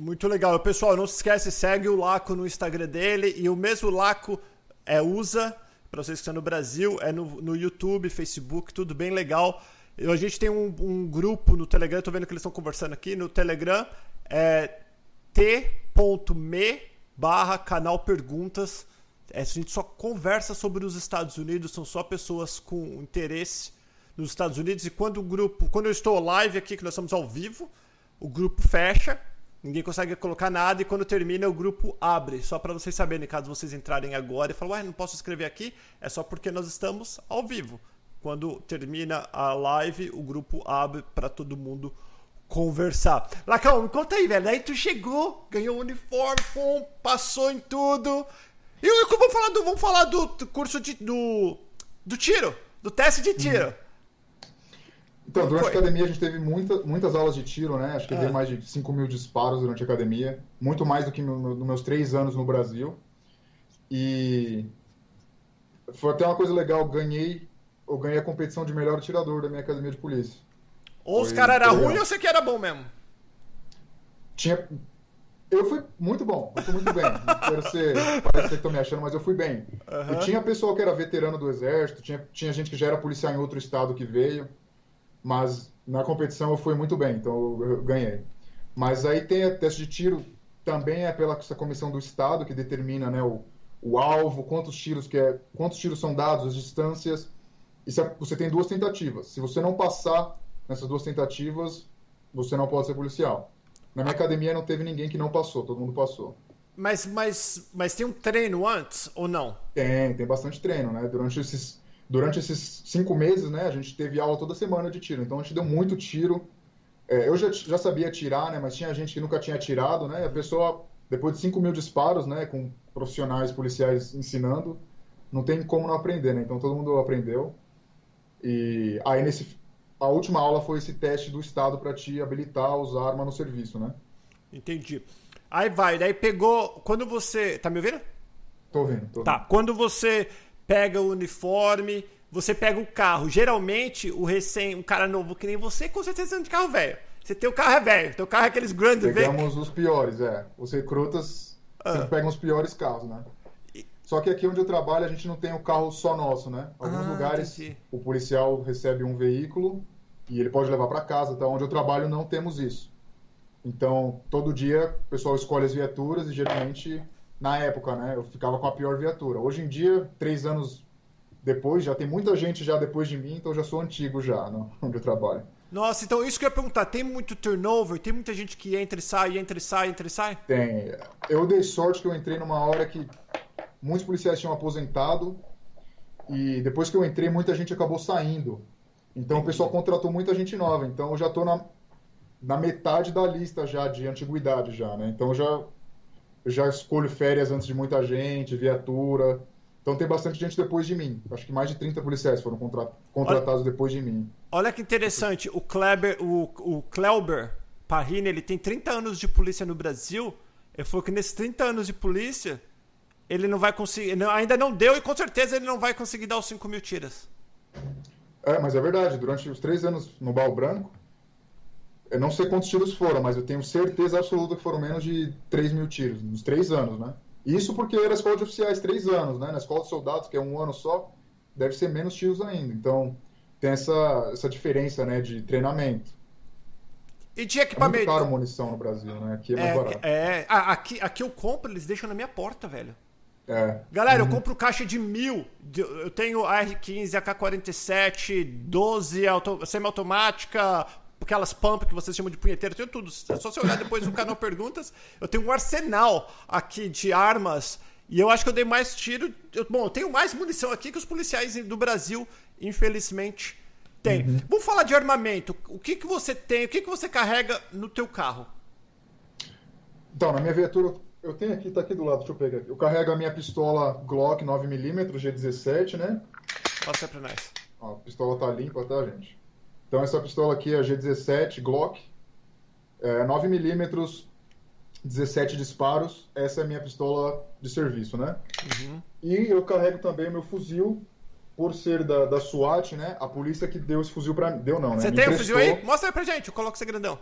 S1: Muito legal. Pessoal, não se esquece, segue o Laco no Instagram dele, e o mesmo Laco é, usa, para vocês que estão no Brasil, é no, no YouTube, Facebook, tudo bem legal. A gente tem um, um grupo no Telegram, estou vendo que eles estão conversando aqui no Telegram, é t.me barra canal perguntas. É, a gente só conversa sobre os Estados Unidos, são só pessoas com interesse nos Estados Unidos. E quando o grupo, quando eu estou live aqui, que nós estamos ao vivo, o grupo fecha, ninguém consegue colocar nada, e quando termina, o grupo abre. Só para vocês saberem, caso vocês entrarem agora e falarem, ué, não posso escrever aqui, é só porque nós estamos ao vivo. Quando termina a live, o grupo abre para todo mundo conversar. Lacão, me conta aí, velho. Aí tu chegou, ganhou o uniforme, pum, passou em tudo. E vamos falar do, vamos falar do curso de, do, do tiro, do teste de tiro. Uhum.
S2: Então, durante Foi. a academia a gente teve muita, muitas aulas de tiro, né? Acho que dei mais de 5 mil disparos durante a academia. Muito mais do que nos no, no meus três anos no Brasil. E foi até uma coisa legal, ganhei, eu ganhei a competição de melhor atirador da minha academia de polícia.
S1: Ou os caras eram ruins ou você que era bom mesmo?
S2: Tinha. Eu fui muito bom, eu fui muito bem. Não quero ser. Parece que estão me achando, mas eu fui bem. Uhum. E tinha pessoal que era veterano do exército, tinha, tinha gente que já era policial em outro estado que veio. Mas na competição eu fui muito bem, então eu, ganhei. Mas aí tem a teste de tiro, também é pela essa comissão do estado que determina né, o, o alvo, quantos tiros que é, quantos tiros são dados, as distâncias. E você tem duas tentativas. Se você não passar nessas duas tentativas, você não pode ser policial. Na minha academia não teve ninguém que não passou, todo mundo passou.
S1: Mas, mas, mas tem um treino antes ou não?
S2: Tem, tem bastante treino, né? Durante esses, durante esses cinco meses, né, a gente teve aula toda semana de tiro. Então a gente deu muito tiro. É, eu já, já sabia atirar, né? Mas tinha gente que nunca tinha atirado, né? A pessoa, depois de 5 mil disparos, né? Com profissionais policiais ensinando, não tem como não aprender, né? Então todo mundo aprendeu. E aí nesse a última aula foi esse teste do Estado para te habilitar a usar arma no serviço, né?
S1: Entendi. Aí vai, daí pegou. Quando você. Tá me ouvindo?
S2: Tô ouvindo, tô
S1: ouvindo. Tá, quando você pega o uniforme, você pega o carro. Geralmente, o recém, um cara novo que nem você, com certeza anda de carro velho. Você tem o carro é velho, teu carro é aqueles grandes
S2: velhos. Pegamos os piores, é. Os recrutas ah. sempre pegam os piores carros, né? Só que aqui onde eu trabalho a gente não tem o carro só nosso, né? Alguns ah, lugares entendi. o policial recebe um veículo e ele pode levar para casa. Então, onde eu trabalho não temos isso. Então, todo dia o pessoal escolhe as viaturas e geralmente na época, né? Eu ficava com a pior viatura. Hoje em dia, três anos depois, já tem muita gente já depois de mim, então eu já sou antigo já, no, onde eu trabalho.
S1: Nossa, então isso que eu ia perguntar, tem muito turnover? Tem muita gente que entra e sai, entra e sai, entra e sai?
S2: Tem. Eu dei sorte que eu entrei numa hora que muitos policiais tinham aposentado e depois que eu entrei, muita gente acabou saindo. Então o pessoal contratou muita gente nova. Então eu já estou na, na metade da lista já de antiguidade já, né? Então já eu já escolho férias antes de muita gente, viatura. Então tem bastante gente depois de mim. Acho que mais de 30 policiais foram contra contratados olha, depois de mim.
S1: Olha que interessante, o Kleber, o, o Kleber Parrini, ele tem 30 anos de polícia no Brasil. Ele falou que nesses 30 anos de polícia, ele não vai conseguir. Não, ainda não deu e com certeza ele não vai conseguir dar os 5 mil tiras.
S2: É, mas é verdade. Durante os três anos no Baú Branco, eu não sei quantos tiros foram, mas eu tenho certeza absoluta que foram menos de 3 mil tiros, nos três anos, né? Isso porque era escola de oficiais três anos, né? Na escola de soldados, que é um ano só, deve ser menos tiros ainda. Então, tem essa, essa diferença, né, de treinamento.
S1: E de equipamento? É
S2: muito caro munição no Brasil, né? Aqui é mais é, barato.
S1: É, ah, aqui, aqui eu compro, eles deixam na minha porta, velho.
S2: É.
S1: Galera, uhum. eu compro caixa de mil. Eu tenho AR-15, AK-47, 12 auto, semiautomática, aquelas pump que vocês chamam de punheteiro, eu tenho tudo. É só você olhar depois no canal Perguntas. Eu tenho um arsenal aqui de armas. E eu acho que eu dei mais tiro. Eu, bom, eu tenho mais munição aqui que os policiais do Brasil, infelizmente, têm. Uhum. Vamos falar de armamento. O que, que você tem? O que, que você carrega no teu carro?
S2: Então, na minha viatura, eu tenho aqui, tá aqui do lado, deixa eu pegar aqui. Eu carrego a minha pistola Glock 9mm G17, né?
S1: Passa pra nós.
S2: Ó, a pistola tá limpa, tá, gente? Então essa pistola aqui é a G17 Glock, é, 9mm, 17 disparos. Essa é a minha pistola de serviço, né? Uhum. E eu carrego também o meu fuzil, por ser da, da SWAT, né? A polícia que deu esse fuzil pra mim. Deu não, né?
S1: Você tem o um fuzil aí? Mostra aí pra gente, eu coloco esse grandão.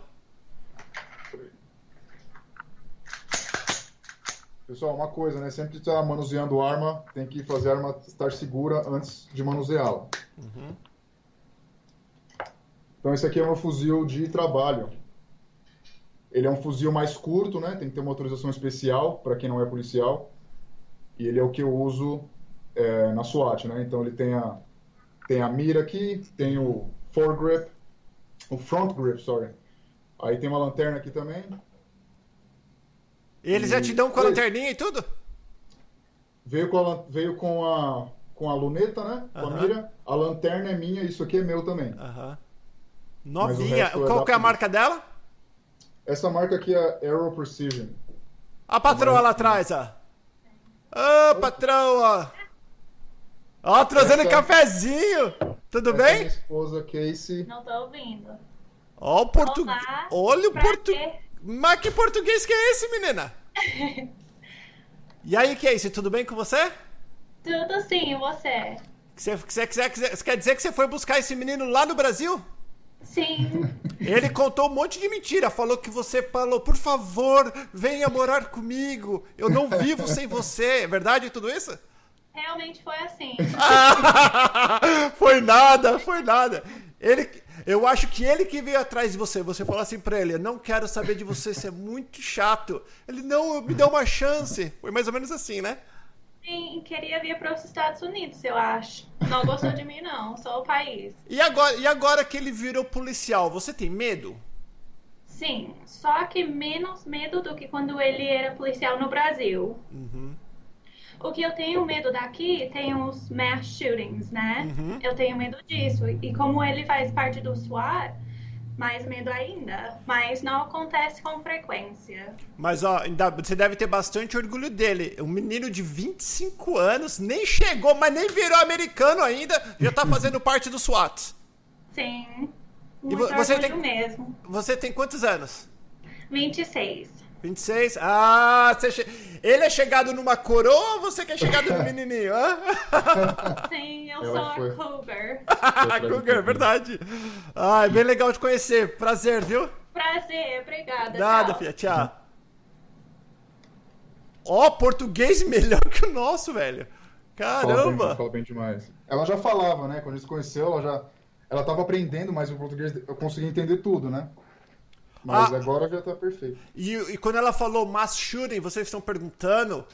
S2: Pessoal, uma coisa, né? Sempre que está manuseando arma, tem que fazer a arma estar segura antes de manuseá-la. Uhum. Então esse aqui é um fuzil de trabalho. Ele é um fuzil mais curto, né? Tem que ter uma autorização especial para quem não é policial. E ele é o que eu uso é, na SWAT, né? Então ele tem a, tem a mira aqui, tem o foregrip, o front grip, sorry. Aí tem uma lanterna aqui também.
S1: Eles e... já te dão com a lanterninha e tudo?
S2: Veio com a, veio com a, com a luneta, né? Com uh -huh. a mira. A lanterna é minha, isso aqui é meu também.
S1: Aham. Uh -huh. Novinha. É Qual que é a marca dela?
S2: Essa marca aqui é Aero Precision.
S1: A patroa lá atrás, ó. Ô, oh, patroa! Ó, trazendo Essa... cafezinho! Tudo Essa bem? É minha
S2: esposa Casey.
S3: Não tô ouvindo.
S1: Ó, o português. Olha o português. Mas que português que é esse, menina? e aí, Casey, tudo bem com você?
S3: Tudo sim, e você?
S1: Você, você, você, você quer dizer que você foi buscar esse menino lá no Brasil?
S3: Sim.
S1: Ele contou um monte de mentira. Falou que você falou, por favor, venha morar comigo. Eu não vivo sem você. É verdade tudo isso?
S3: Realmente foi assim.
S1: foi nada, foi nada. Ele, eu acho que ele que veio atrás de você. Você falou assim pra ele: Eu não quero saber de você, você é muito chato. Ele, não, me deu uma chance. Foi mais ou menos assim, né?
S3: Sim, queria vir para os Estados Unidos, eu acho. Não gostou de mim, não, só o país.
S1: E agora, e agora que ele virou policial, você tem medo?
S3: Sim, só que menos medo do que quando ele era policial no Brasil. Uhum. O que eu tenho medo daqui tem os mass shootings, né? Uhum. Eu tenho medo disso. E como ele faz parte do SWAT, mais medo ainda. Mas não acontece com frequência.
S1: Mas ó, ainda, você deve ter bastante orgulho dele. Um menino de 25 anos, nem chegou, mas nem virou americano ainda, já tá fazendo parte do SWAT.
S3: Sim. Muito e você tem mesmo.
S1: Você tem quantos anos?
S3: 26.
S1: 26? Ah, você che... ele é chegado numa coroa ou você que é chegado no menininho?
S3: Sim, eu, sou a Cougar.
S1: a Cougar, verdade. Ah, é bem legal te conhecer. Prazer, viu?
S3: Prazer, obrigada.
S1: Nada,
S3: tchau.
S1: filha, tchau. Ó, oh, português melhor que o nosso, velho. Caramba!
S2: Fala bem, fala bem demais. Ela já falava, né? Quando a gente se conheceu, ela já. Ela tava aprendendo, mas o português eu consegui entender tudo, né? Mas ah, agora já tá perfeito.
S1: E, e, quando ela falou mass shooting, vocês estão perguntando,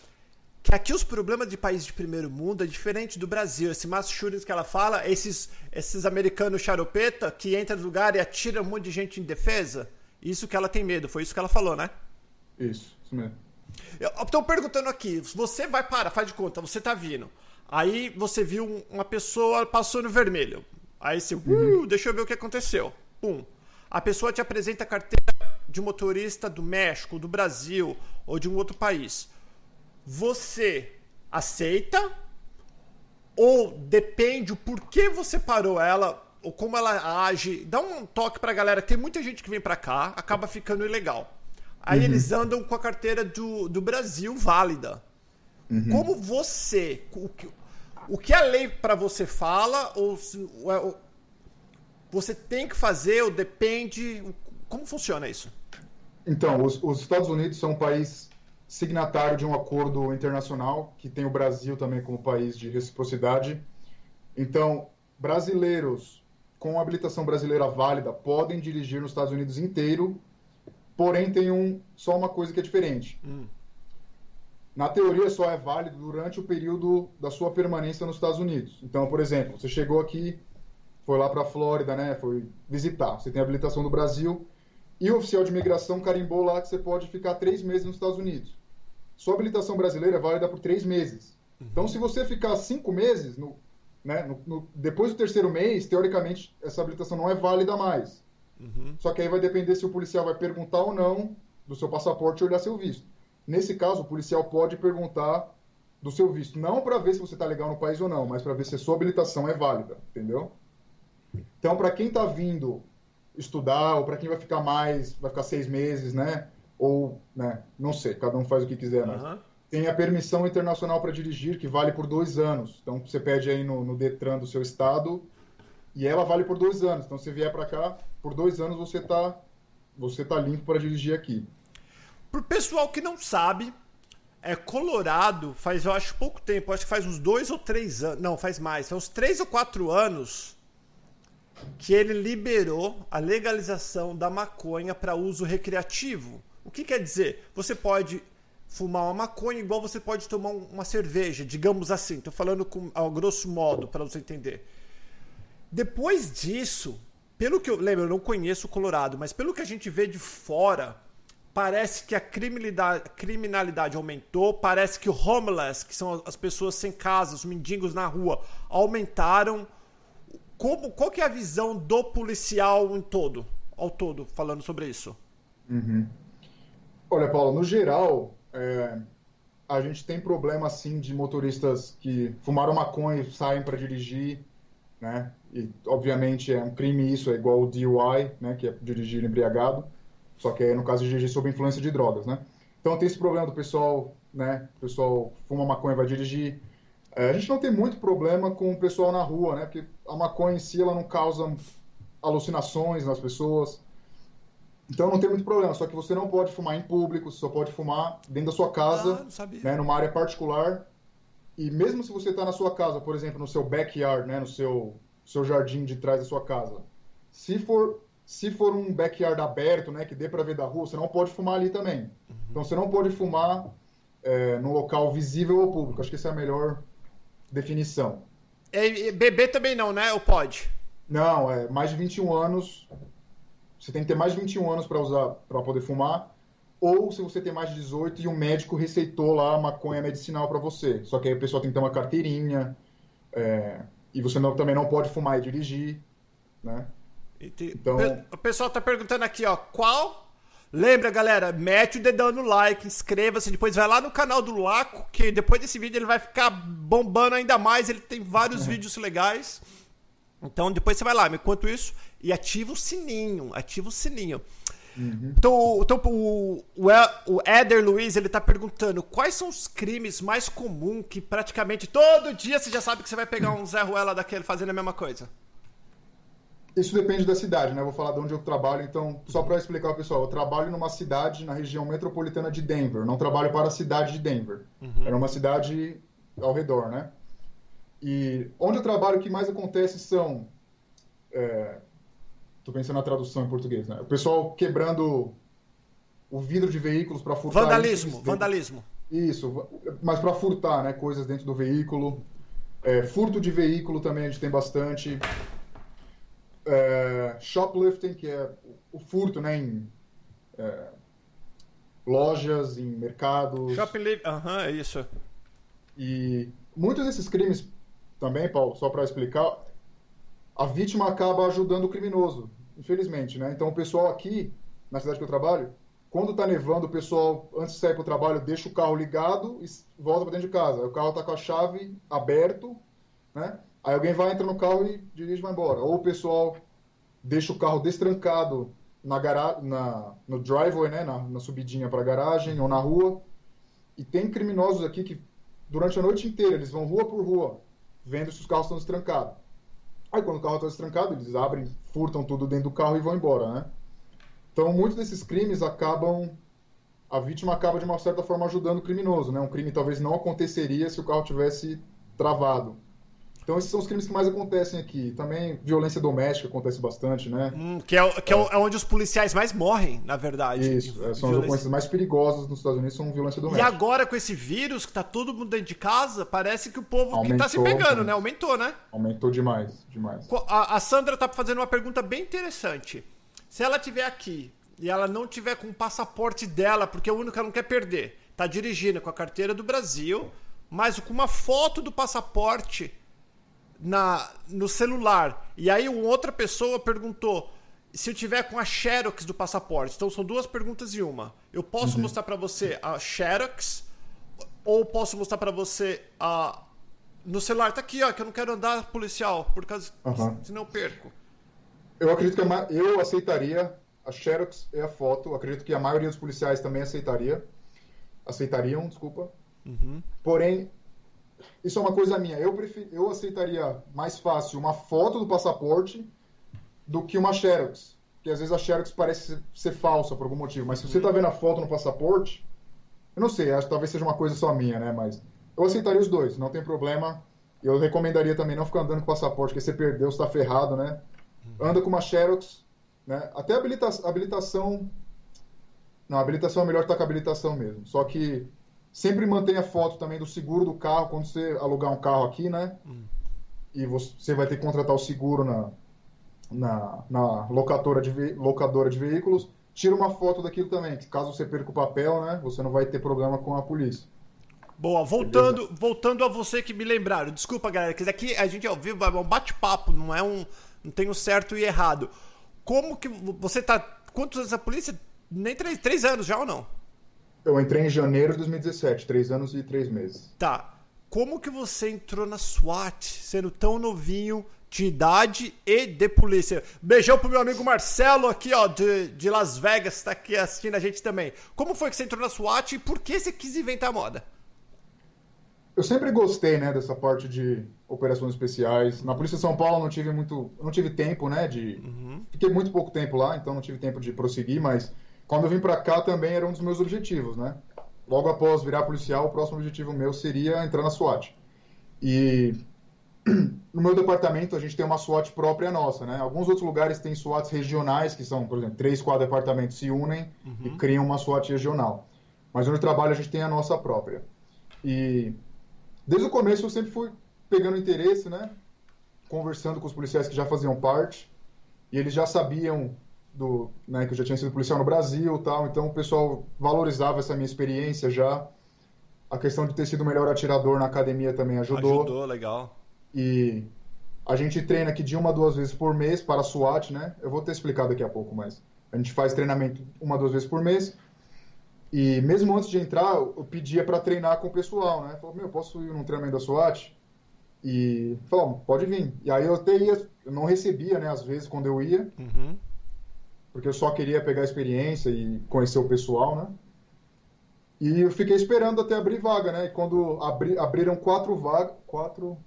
S1: que aqui os problemas de país de primeiro mundo é diferente do Brasil. Esse mass shootings que ela fala, esses, esses americanos charopeta que entram no lugar e atiram um monte de gente em defesa, isso que ela tem medo. Foi isso que ela falou, né?
S2: Isso, isso mesmo.
S1: Estou perguntando aqui, você vai para, faz de conta, você tá vindo. Aí você viu uma pessoa passou no vermelho. Aí você, uhum. uh, deixa eu ver o que aconteceu. Pum. A pessoa te apresenta a carteira de motorista do México, do Brasil ou de um outro país você aceita ou depende o porquê você parou ela ou como ela age. Dá um toque pra galera. Tem muita gente que vem pra cá, acaba ficando ilegal. Aí uhum. eles andam com a carteira do, do Brasil válida. Uhum. Como você. O que, o que a lei para você fala, ou, ou, você tem que fazer, ou depende. Como funciona isso?
S2: Então, os, os Estados Unidos são um país signatário de um acordo internacional que tem o Brasil também como país de reciprocidade. Então, brasileiros com habilitação brasileira válida podem dirigir nos Estados Unidos inteiro, porém tem um, só uma coisa que é diferente. Hum. Na teoria, só é válido durante o período da sua permanência nos Estados Unidos. Então, por exemplo, você chegou aqui, foi lá para a Flórida, né? Foi visitar. Você tem habilitação do Brasil e o oficial de imigração carimbou lá que você pode ficar três meses nos Estados Unidos sua habilitação brasileira é válida por três meses. Uhum. Então, se você ficar cinco meses, no, né, no, no, depois do terceiro mês, teoricamente, essa habilitação não é válida mais. Uhum. Só que aí vai depender se o policial vai perguntar ou não do seu passaporte e olhar seu visto. Nesse caso, o policial pode perguntar do seu visto, não para ver se você está legal no país ou não, mas para ver se a sua habilitação é válida, entendeu? Então, para quem está vindo estudar, ou para quem vai ficar mais, vai ficar seis meses, né? ou, né, não sei, cada um faz o que quiser, mas uhum. tem a permissão internacional para dirigir, que vale por dois anos. Então, você pede aí no, no Detran do seu estado, e ela vale por dois anos. Então, se vier para cá, por dois anos você está você tá limpo para dirigir aqui.
S1: Para o pessoal que não sabe, é Colorado faz, eu acho, pouco tempo, acho que faz uns dois ou três anos, não, faz mais, faz uns três ou quatro anos que ele liberou a legalização da maconha para uso recreativo. O que quer dizer? Você pode fumar uma maconha igual você pode tomar uma cerveja, digamos assim. Estou falando com, ao grosso modo para você entender. Depois disso, pelo que eu lembro, eu não conheço o Colorado, mas pelo que a gente vê de fora, parece que a criminalidade, criminalidade aumentou, parece que o homeless, que são as pessoas sem casa, os mendigos na rua, aumentaram. Como, qual que é a visão do policial em todo, ao todo, falando sobre isso?
S2: Uhum. Olha, Paulo, no geral, é, a gente tem problema assim de motoristas que fumaram maconha e saem para dirigir, né? E obviamente é um crime isso, é igual o DUI, né? Que é dirigir embriagado, só que é no caso de dirigir sob influência de drogas, né? Então tem esse problema do pessoal, né? O pessoal fuma maconha e vai dirigir. É, a gente não tem muito problema com o pessoal na rua, né? Porque a maconha em si ela não causa alucinações nas pessoas. Então não tem muito problema, só que você não pode fumar em público, você só pode fumar dentro da sua casa, ah, né, numa área particular. E mesmo se você está na sua casa, por exemplo, no seu backyard, né, no seu, seu jardim de trás da sua casa, se for, se for um backyard aberto, né, que dê para ver da rua, você não pode fumar ali também. Uhum. Então você não pode fumar é, no local visível ao público. Acho que essa é a melhor definição.
S1: E, bebê também não, né? Ou pode?
S2: Não, é mais de 21 anos você tem que ter mais de 21 anos para usar, para poder fumar, ou se você tem mais de 18 e o médico receitou lá maconha medicinal para você. Só que aí o pessoal tem que ter uma carteirinha, é, e você não, também não pode fumar e dirigir, né?
S1: Então... O pessoal tá perguntando aqui, ó, qual Lembra, galera, mete o dedão no like, inscreva-se, depois vai lá no canal do Laco, que depois desse vídeo ele vai ficar bombando ainda mais, ele tem vários vídeos legais. Então depois você vai lá, enquanto isso, e ativa o sininho, ativa o sininho. Uhum. Então, então o, o, o Éder Luiz ele tá perguntando quais são os crimes mais comuns que praticamente todo dia você já sabe que você vai pegar um Zé Ruela daquele fazendo a mesma coisa.
S2: Isso depende da cidade, né? Eu vou falar de onde eu trabalho, então, só para explicar ao pessoal, eu trabalho numa cidade na região metropolitana de Denver, não trabalho para a cidade de Denver. Uhum. Era uma cidade ao redor, né? E onde eu trabalho, o que mais acontece são é, Tô pensando na tradução em português, né? O pessoal quebrando o vidro de veículos para furtar.
S1: Vandalismo, vandalismo.
S2: Isso, mas para furtar, né? Coisas dentro do veículo. É, furto de veículo também a gente tem bastante. É, shoplifting, que é o furto, né? Em é, lojas, em mercados.
S1: Shoplifting, aham, é isso.
S2: E muitos desses crimes também, Paulo, só para explicar, a vítima acaba ajudando o criminoso, infelizmente, né? Então o pessoal aqui, na cidade que eu trabalho, quando está nevando, o pessoal, antes de sair para o trabalho, deixa o carro ligado e volta para dentro de casa. O carro está com a chave aberto, né? Aí alguém vai, entra no carro e dirige e vai embora. Ou o pessoal deixa o carro destrancado na gara... na... no driveway, né? na, na subidinha para a garagem ou na rua. E tem criminosos aqui que, durante a noite inteira, eles vão rua por rua, vendo se os carros estão destrancados. Aí quando o carro está destrancado, eles abrem, furtam tudo dentro do carro e vão embora, né? Então, muitos desses crimes acabam a vítima acaba de uma certa forma ajudando o criminoso, né? Um crime talvez não aconteceria se o carro tivesse travado. Então esses são os crimes que mais acontecem aqui. Também violência doméstica acontece bastante, né?
S1: Hum, que é, que é, é, onde os policiais mais morrem, na verdade.
S2: Isso, é, são violência... as ocorrências mais perigosas nos Estados Unidos, são violência doméstica.
S1: E agora com esse vírus que tá todo mundo dentro de casa, parece que o povo Aumentou, que tá se pegando, né? Aumentou, né?
S2: Aumentou demais, demais.
S1: A, a Sandra tá fazendo uma pergunta bem interessante. Se ela tiver aqui e ela não tiver com o passaporte dela, porque é o único que ela não quer perder, tá dirigindo com a carteira do Brasil, mas com uma foto do passaporte na, no celular. E aí uma outra pessoa perguntou se eu tiver com a Xerox do passaporte. Então são duas perguntas em uma. Eu posso uhum. mostrar para você a Xerox ou posso mostrar para você a no celular tá aqui, ó, que eu não quero andar policial, por causa uhum. senão eu perco.
S2: Eu acredito que eu aceitaria a Xerox e a foto. Eu acredito que a maioria dos policiais também aceitaria. Aceitariam, desculpa. Uhum. Porém, isso é uma coisa minha. Eu, prefiro, eu aceitaria mais fácil uma foto do passaporte do que uma Xerox. Porque às vezes a Xerox parece ser falsa por algum motivo. Mas se você está vendo a foto no passaporte, eu não sei, acho que talvez seja uma coisa só minha, né? Mas eu aceitaria os dois, não tem problema. Eu recomendaria também não ficar andando com o passaporte, porque você perdeu, você está ferrado, né? Uhum. Anda com uma Xerox, né? Até habilita habilitação. Não, habilitação é melhor estar com habilitação mesmo. Só que Sempre mantenha foto também do seguro do carro quando você alugar um carro aqui, né? Hum. E você vai ter que contratar o seguro na, na, na locadora, de locadora de veículos. Tira uma foto daquilo também, caso você perca o papel, né? Você não vai ter problema com a polícia.
S1: Boa, voltando, voltando a você que me lembraram. Desculpa, galera, que aqui a gente é ao vivo, é um bate-papo, não é um. Não tem um certo e errado. Como que você tá. Quantos anos na polícia? Nem três, três anos já ou não?
S2: Eu entrei em janeiro de 2017, três anos e três meses.
S1: Tá. Como que você entrou na SWAT, sendo tão novinho, de idade e de polícia? Beijão pro meu amigo Marcelo aqui, ó, de, de Las Vegas, tá aqui assistindo a gente também. Como foi que você entrou na SWAT e por que você quis inventar moda?
S2: Eu sempre gostei, né, dessa parte de operações especiais. Na Polícia de São Paulo não tive muito, não tive tempo, né, de uhum. fiquei muito pouco tempo lá, então não tive tempo de prosseguir, mas quando eu vim para cá também era um dos meus objetivos, né? Logo após virar policial, o próximo objetivo meu seria entrar na SWAT. E no meu departamento a gente tem uma SWAT própria nossa, né? Alguns outros lugares têm SWATs regionais, que são, por exemplo, três, quatro departamentos se unem uhum. e criam uma SWAT regional. Mas no trabalho a gente tem a nossa própria. E desde o começo eu sempre fui pegando interesse, né? Conversando com os policiais que já faziam parte. E eles já sabiam do, né, que eu já tinha sido policial no Brasil tal, então o pessoal valorizava essa minha experiência já. A questão de ter sido o melhor atirador na academia também ajudou.
S1: Ajudou, legal.
S2: E a gente treina aqui de uma, duas vezes por mês para a SWAT, né? Eu vou ter explicado daqui a pouco, mas a gente faz treinamento uma, duas vezes por mês. E mesmo antes de entrar, eu pedia para treinar com o pessoal, né? Falou, meu, posso ir num treinamento da SWAT? E falou, pode vir. E aí eu até ia, eu não recebia, né, às vezes, quando eu ia. Uhum porque eu só queria pegar a experiência e conhecer o pessoal, né? E eu fiquei esperando até abrir vaga, né? E quando abri, abriram quatro vagas, quatro,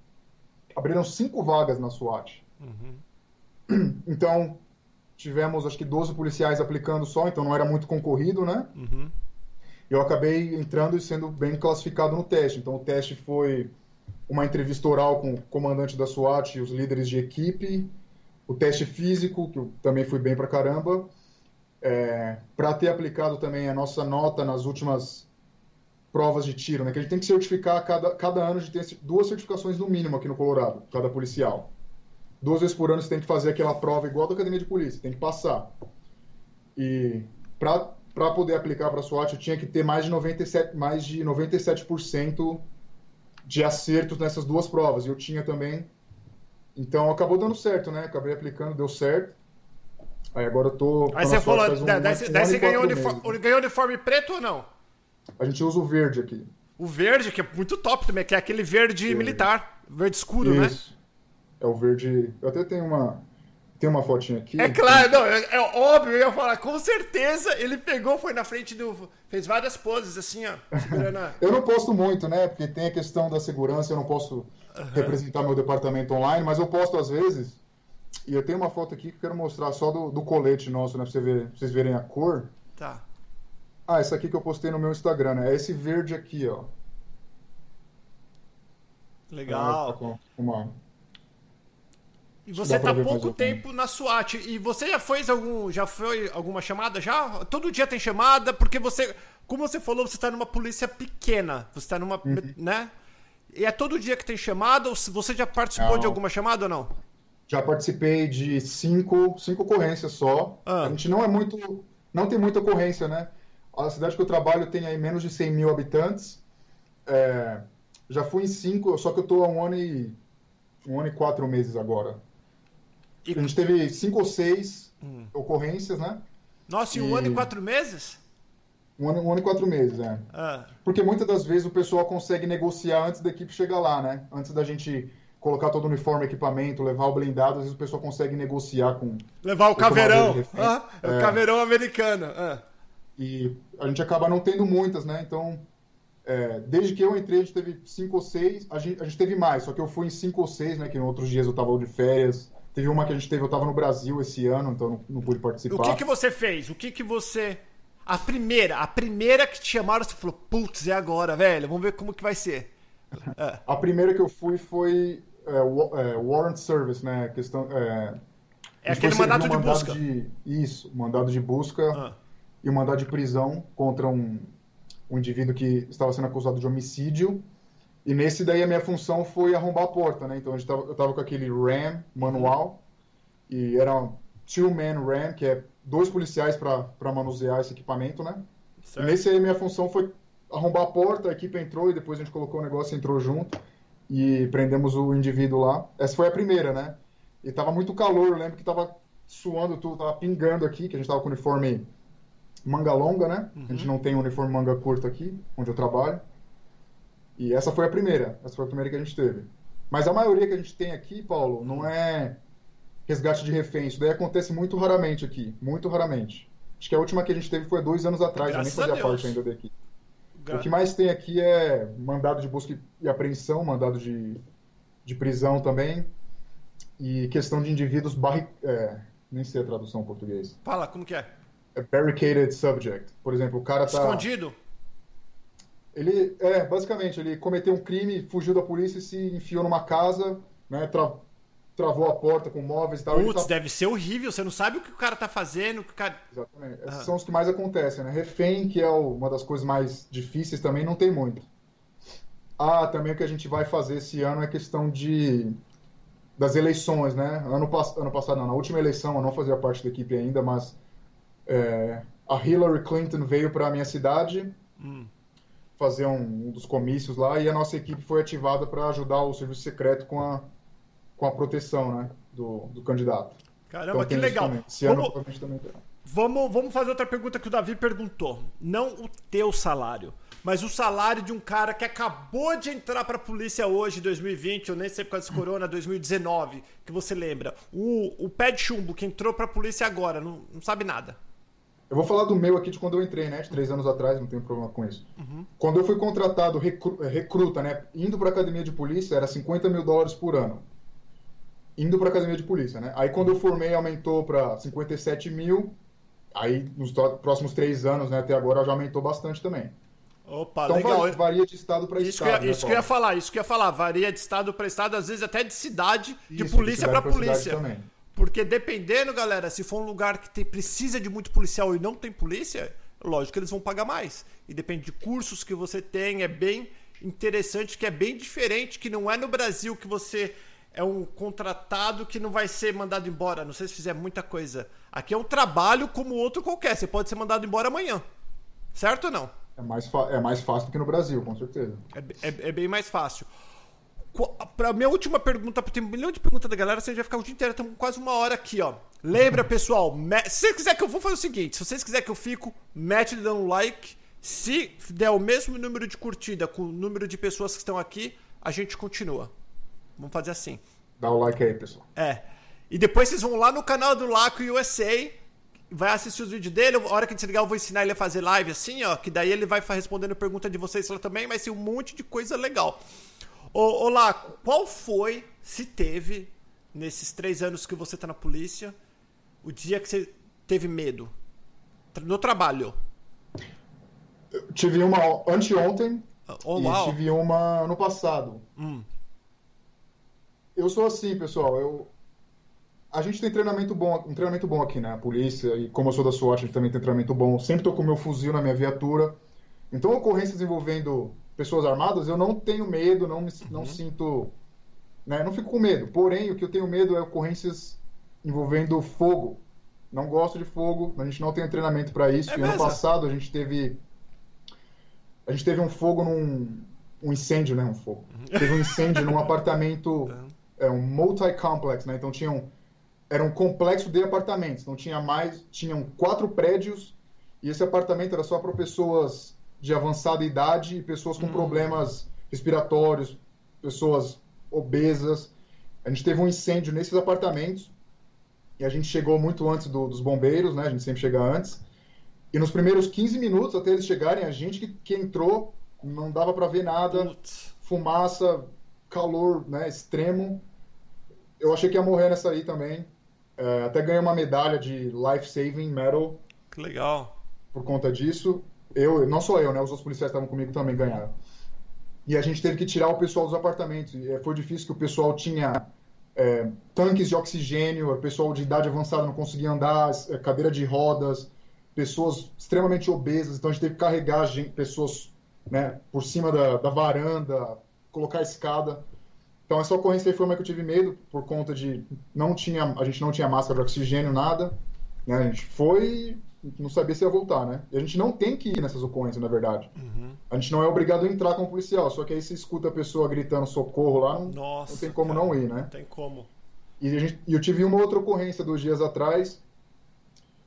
S2: abriram cinco vagas na SWAT. Uhum. Então tivemos acho que 12 policiais aplicando só, então não era muito concorrido, né? Uhum. Eu acabei entrando e sendo bem classificado no teste. Então o teste foi uma entrevista oral com o comandante da SWAT e os líderes de equipe o teste físico, que eu também fui bem pra caramba, é, para ter aplicado também a nossa nota nas últimas provas de tiro, né? Que a gente tem que certificar cada, cada ano, a gente tem duas certificações no mínimo aqui no Colorado, cada policial. Duas vezes por ano você tem que fazer aquela prova igual da academia de polícia, tem que passar. E para poder aplicar para SWAT, eu tinha que ter mais de 97%, mais de 97% de acertos nessas duas provas. E eu tinha também. Então acabou dando certo, né? Acabei aplicando, deu certo. Aí agora eu tô.
S1: Aí você falou, um, daí, um, daí você ganhou uniforme, ganhou uniforme preto ou não?
S2: A gente usa o verde aqui.
S1: O verde, que é muito top também, que é aquele verde militar, verde escuro, né? Isso. né?
S2: É o verde. Eu até tenho uma. Tem uma fotinha aqui.
S1: É claro, não, é, é, óbvio, eu ia falar, com certeza ele pegou, foi na frente do. Fez várias poses, assim, ó.
S2: A... eu não posto muito, né? Porque tem a questão da segurança, eu não posso uhum. representar meu departamento online, mas eu posto às vezes. E eu tenho uma foto aqui que eu quero mostrar só do, do colete nosso, né? Pra, você ver, pra vocês verem a cor.
S1: Tá.
S2: Ah, essa aqui que eu postei no meu Instagram, né? É esse verde aqui, ó.
S1: Legal. Tá uma, e você tá pouco tempo na SWAT. E você já fez algum. Já foi alguma chamada? Já? Todo dia tem chamada, porque você. Como você falou, você está numa polícia pequena. Você está numa. Uhum. né? E é todo dia que tem chamada? Ou você já participou não. de alguma chamada ou não?
S2: Já participei de cinco, cinco ocorrências só. Ah. A gente não é muito. Não tem muita ocorrência, né? A cidade que eu trabalho tem aí menos de 100 mil habitantes. É, já fui em cinco, só que eu estou há um ano e. Um ano e quatro meses agora. E... A gente teve cinco ou seis hum. ocorrências, né?
S1: Nossa, e um ano e quatro meses?
S2: Um ano, um ano e quatro meses, é. Ah. Porque muitas das vezes o pessoal consegue negociar antes da equipe chegar lá, né? Antes da gente colocar todo o uniforme, equipamento, levar o blindado, às vezes o pessoal consegue negociar com.
S1: Levar o, o caveirão. Ah, é, o é. caveirão americano. Ah.
S2: E a gente acaba não tendo muitas, né? Então, é, desde que eu entrei, a gente teve cinco ou seis. A gente, a gente teve mais, só que eu fui em cinco ou seis, né? Que em outros dias eu tava de férias. Teve uma que a gente teve, eu estava no Brasil esse ano, então não, não pude participar.
S1: O que, que você fez? O que, que você. A primeira, a primeira que te chamaram, você falou, putz, é agora, velho, vamos ver como que vai ser.
S2: É. A primeira que eu fui foi é, é, Warrant Service, né? Questão, é,
S1: é aquele mandato de busca.
S2: De, isso, mandado de busca ah. e o mandado de prisão contra um, um indivíduo que estava sendo acusado de homicídio e nesse daí a minha função foi arrombar a porta, né? Então eu tava com aquele RAM manual e era um two-man RAM, que é dois policiais para manusear esse equipamento, né? Certo. Nesse aí a minha função foi arrombar a porta, a equipe entrou e depois a gente colocou o negócio e entrou junto e prendemos o indivíduo lá. Essa foi a primeira, né? E tava muito calor, eu lembro que tava suando tudo, tava pingando aqui, que a gente tava com uniforme manga longa, né? Uhum. A gente uhum. não tem uniforme manga curta aqui, onde eu trabalho. E essa foi a primeira. Essa foi a primeira que a gente teve. Mas a maioria que a gente tem aqui, Paulo, não é resgate de refém. Isso daí acontece muito raramente aqui. Muito raramente. Acho que a última que a gente teve foi dois anos atrás. Graças eu nem fazia parte ainda daqui. Gra... O que mais tem aqui é mandado de busca e apreensão, mandado de, de prisão também. E questão de indivíduos barri... É, nem sei a tradução em português.
S1: Fala, como que é?
S2: é barricaded subject. Por exemplo, o cara tá...
S1: Escondido?
S2: Ele, é, basicamente, ele cometeu um crime, fugiu da polícia e se enfiou numa casa, né, tra travou a porta com móveis e tal.
S1: Putz,
S2: tá...
S1: deve ser horrível, você não sabe o que o cara tá fazendo, que o cara...
S2: Exatamente, esses são os que mais acontecem, né, refém, que é uma das coisas mais difíceis também, não tem muito. Ah, também o que a gente vai fazer esse ano é questão de das eleições, né, ano, pass ano passado, não, na última eleição, eu não fazia parte da equipe ainda, mas é, a Hillary Clinton veio para a minha cidade... Hum fazer um, um, dos comícios lá e a nossa equipe foi ativada para ajudar o serviço secreto com a, com a proteção né, do, do candidato.
S1: Caramba, então, que legal. Vamos, ano, também Vamos, vamos fazer outra pergunta que o Davi perguntou. Não o teu salário, mas o salário de um cara que acabou de entrar para a polícia hoje, 2020, ou nem sei por causa desse corona, 2019, que você lembra. O, o pé de chumbo que entrou para a polícia agora, não, não sabe nada.
S2: Eu vou falar do meu aqui de quando eu entrei, né? De três anos atrás, não tenho problema com isso. Uhum. Quando eu fui contratado recru recruta, né? Indo para academia de polícia, era 50 mil dólares por ano. Indo para academia de polícia, né? Aí quando eu formei, aumentou para 57 mil. Aí nos próximos três anos, né? Até agora já aumentou bastante também.
S1: Opa, então, legal.
S2: Varia de estado para estado.
S1: Que
S2: né,
S1: isso que eu ia falar, isso que eu ia falar. Varia de estado para estado, às vezes até de cidade, de isso, polícia para polícia. Também. Porque dependendo, galera, se for um lugar que tem, precisa de muito policial e não tem polícia, lógico que eles vão pagar mais. E depende de cursos que você tem, é bem interessante, que é bem diferente, que não é no Brasil que você é um contratado que não vai ser mandado embora, não sei se fizer muita coisa. Aqui é um trabalho como outro qualquer, você pode ser mandado embora amanhã. Certo ou não?
S2: É mais, é mais fácil do que no Brasil, com certeza.
S1: É, é, é bem mais fácil. Pra minha última pergunta, tem um milhão de perguntas da galera, você vai ficar o dia inteiro, estamos quase uma hora aqui, ó. Lembra, pessoal, se você quiser que eu vou fazer o seguinte, se vocês quiserem que eu fico, mete dando um like. Se der o mesmo número de curtida com o número de pessoas que estão aqui, a gente continua. Vamos fazer assim.
S2: Dá o like aí, pessoal.
S1: É. E depois vocês vão lá no canal do Laco USA, vai assistir os vídeos dele. A hora que desligar, eu vou ensinar ele a fazer live assim, ó. Que daí ele vai respondendo pergunta de vocês lá também. Vai ser um monte de coisa legal. Ô, ô Laco, qual foi, se teve, nesses três anos que você tá na polícia, o dia que você teve medo? No trabalho.
S2: Eu tive uma anteontem
S1: oh,
S2: e
S1: uau.
S2: tive uma ano passado.
S1: Hum.
S2: Eu sou assim, pessoal. Eu... A gente tem treinamento bom, um treinamento bom aqui, né? A polícia, e como eu sou da SWAT, a gente também tem treinamento bom. Sempre tô com meu fuzil na minha viatura. Então, ocorrências envolvendo pessoas armadas, eu não tenho medo, não, me, uhum. não sinto. Né? Não fico com medo. Porém, o que eu tenho medo é ocorrências envolvendo fogo. Não gosto de fogo, a gente não tem treinamento para isso. É e ano passado a gente teve. A gente teve um fogo num. Um incêndio, né? Um fogo. Uhum. Teve um incêndio num apartamento. É um multi-complex, né? Então tinham. Era um complexo de apartamentos. Então tinha mais. Tinham quatro prédios. E esse apartamento era só para pessoas de avançada idade e pessoas com hum. problemas respiratórios, pessoas obesas. A gente teve um incêndio nesses apartamentos e a gente chegou muito antes do, dos bombeiros, né? A gente sempre chega antes. E nos primeiros 15 minutos até eles chegarem, a gente que, que entrou não dava para ver nada, Putz. fumaça, calor, né? Extremo. Eu achei que ia morrer nessa aí também. É, até ganhei uma medalha de Life Saving Medal.
S1: Que legal.
S2: Por conta disso. Eu, não só eu, né? Os outros policiais estavam comigo também ganharam. E a gente teve que tirar o pessoal dos apartamentos. E eh, foi difícil que o pessoal tinha é, tanques de oxigênio, o pessoal de idade avançada não conseguia andar, eh, cadeira de rodas, pessoas extremamente obesas. Então a gente teve que carregar gente, pessoas né, por cima da, da varanda, colocar a escada. Então essa ocorrência foi uma que eu tive medo por conta de não tinha a gente não tinha máscara de oxigênio nada, né? A gente foi não sabia se ia voltar, né? E a gente não tem que ir nessas ocorrências, na verdade.
S1: Uhum.
S2: A gente não é obrigado a entrar como policial, só que aí você escuta a pessoa gritando socorro lá, não,
S1: Nossa,
S2: não tem como cara, não ir, né?
S1: Não tem como.
S2: E, gente, eu tive uma outra ocorrência dois dias atrás.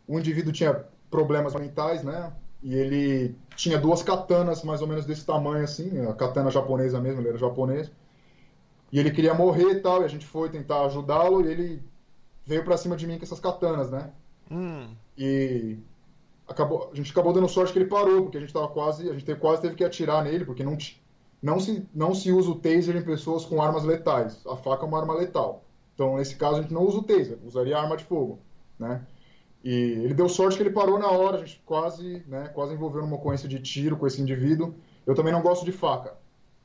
S2: Um indivíduo tinha problemas mentais, né? E ele tinha duas katanas mais ou menos desse tamanho, assim, a katana japonesa mesmo, ele era japonês. E ele queria morrer e tal, e a gente foi tentar ajudá-lo, e ele veio para cima de mim com essas katanas, né?
S1: Hum.
S2: E acabou, a gente acabou dando sorte que ele parou, porque a gente tava quase, a gente quase teve que atirar nele, porque não, não, se, não se usa o taser em pessoas com armas letais. A faca é uma arma letal. Então, nesse caso, a gente não usa o taser, usaria arma de fogo, né? E ele deu sorte que ele parou na hora, a gente quase, né, quase envolveu numa ocorrência de tiro com esse indivíduo. Eu também não gosto de faca.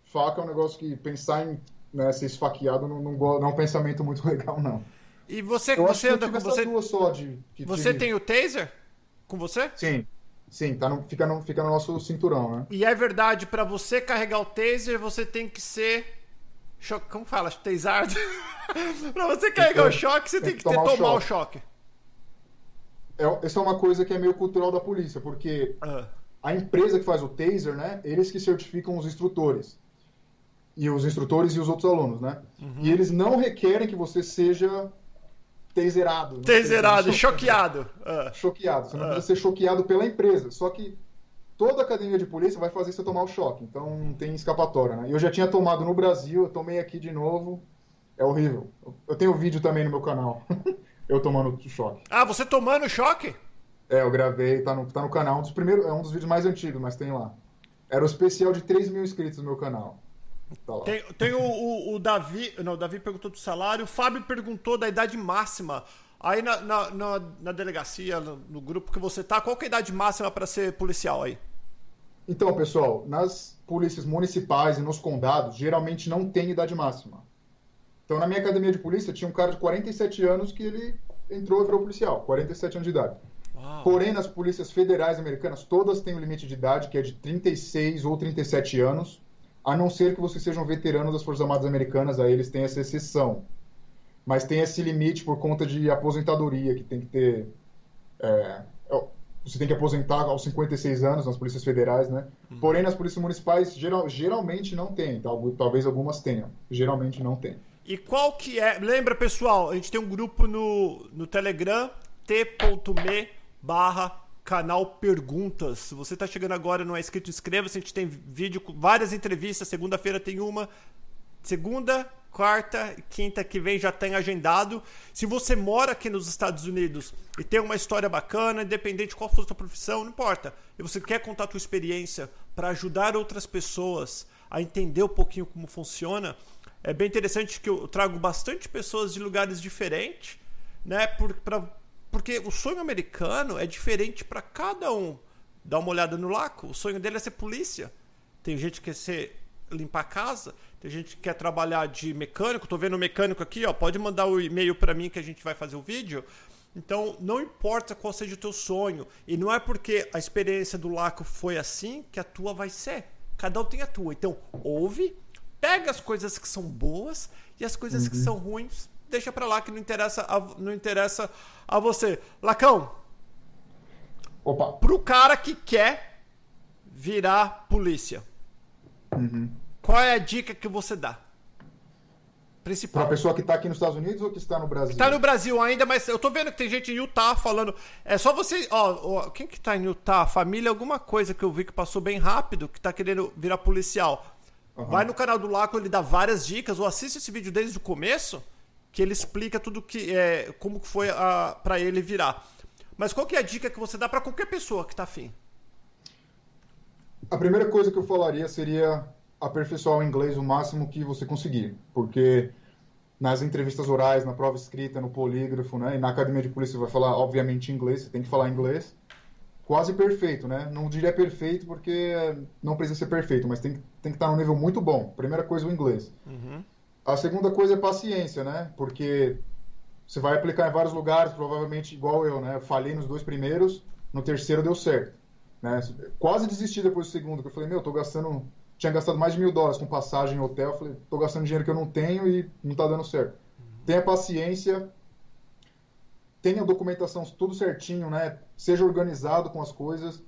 S2: Faca é um negócio que pensar em né, ser esfaqueado não, não, não é um pensamento muito legal, não.
S1: E você, eu você anda com você.
S2: Só de,
S1: você tive... tem o taser com você?
S2: Sim. Sim, tá no, fica, no, fica no nosso cinturão, né?
S1: E é verdade, para você carregar o taser, você tem que ser. Como fala? Tasado? pra você carregar o choque, você tem, tem que, tomar, ter, tomar o choque.
S2: É, essa é uma coisa que é meio cultural da polícia, porque
S1: uhum.
S2: a empresa que faz o taser, né? Eles que certificam os instrutores. E os instrutores e os outros alunos, né?
S1: Uhum.
S2: E eles não requerem que você seja taserado.
S1: Taserado, choqueado. Uh.
S2: Choqueado. Você não uh. precisa ser choqueado pela empresa. Só que toda academia de polícia vai fazer você tomar o choque. Então não tem escapatória, né? Eu já tinha tomado no Brasil, eu tomei aqui de novo. É horrível. Eu tenho vídeo também no meu canal. eu tomando o choque.
S1: Ah, você tomando choque?
S2: É, eu gravei, tá no, tá no canal. Um dos primeiros, é um dos vídeos mais antigos, mas tem lá. Era o especial de 3 mil inscritos no meu canal.
S1: Tá tem, tem o, o, o, Davi. Não, o Davi perguntou do salário, o Fábio perguntou da idade máxima. Aí na, na, na, na delegacia, no, no, grupo que você tá, qual é a idade máxima para ser policial aí?
S2: Então, pessoal, nas polícias municipais e nos condados, geralmente não tem idade máxima. Então, na minha academia de polícia, tinha um cara de 47 anos que ele entrou e virou policial, 47 anos de idade. Porém, nas polícias federais americanas, todas têm um limite de idade que é de 36 ou 37 anos, a não ser que você seja um veterano das Forças Armadas Americanas, aí eles têm essa exceção. Mas tem esse limite por conta de aposentadoria, que tem que ter. É, é você tem que aposentar aos 56 anos nas polícias federais, né? Uhum. Porém, nas polícias municipais, geral, geralmente não tem. Talvez algumas tenham. Geralmente não tem.
S1: E qual que é... Lembra, pessoal, a gente tem um grupo no, no Telegram, t.me barra canal Perguntas. Se você está chegando agora e não é inscrito, inscreva-se. A gente tem vídeo com várias entrevistas. Segunda-feira tem uma. Segunda, quarta, quinta que vem já tem agendado. Se você mora aqui nos Estados Unidos e tem uma história bacana, independente de qual for a sua profissão, não importa. E você quer contar a sua experiência para ajudar outras pessoas a entender um pouquinho como funciona, é bem interessante que eu trago bastante pessoas de lugares diferentes, né? Por, pra, porque o sonho americano é diferente para cada um. Dá uma olhada no Laco, o sonho dele é ser polícia. Tem gente que quer ser limpar a casa, tem gente que quer trabalhar de mecânico, tô vendo o mecânico aqui, ó, pode mandar o e-mail para mim que a gente vai fazer o vídeo. Então, não importa qual seja o teu sonho, e não é porque a experiência do Laco foi assim que a tua vai ser. Cada um tem a tua. Então, ouve, pega as coisas que são boas e as coisas uhum. que são ruins, deixa para lá que não interessa a, não interessa a você. Lacão.
S2: Opa.
S1: Pro cara que quer virar polícia. Uhum. Qual é a dica que você dá?
S2: Principal. Para a pessoa que está aqui nos Estados Unidos ou que está no Brasil?
S1: Está no Brasil ainda, mas eu tô vendo que tem gente em Utah falando. É só você. Ó, ó quem que está em Utah? Família, alguma coisa que eu vi que passou bem rápido, que está querendo virar policial. Uhum. Vai no canal do Laco, ele dá várias dicas, ou assiste esse vídeo desde o começo, que ele explica tudo que é, como que foi para ele virar. Mas qual que é a dica que você dá para qualquer pessoa que está afim?
S2: A primeira coisa que eu falaria seria aperfeiçoar o inglês o máximo que você conseguir, porque nas entrevistas orais, na prova escrita, no polígrafo, né, e na academia de polícia você vai falar, obviamente, inglês, você tem que falar inglês, quase perfeito, né? Não diria perfeito porque não precisa ser perfeito, mas tem, tem que estar num nível muito bom. Primeira coisa, o inglês. Uhum. A segunda coisa é paciência, né? Porque você vai aplicar em vários lugares, provavelmente igual eu, né? Eu falhei nos dois primeiros, no terceiro deu certo. Né? Quase desisti depois do segundo, que eu falei, meu, eu tô gastando tinha gastado mais de mil dólares com passagem em hotel. Falei, tô gastando dinheiro que eu não tenho e não tá dando certo. Tenha paciência, tenha a documentação tudo certinho, né? Seja organizado com as coisas.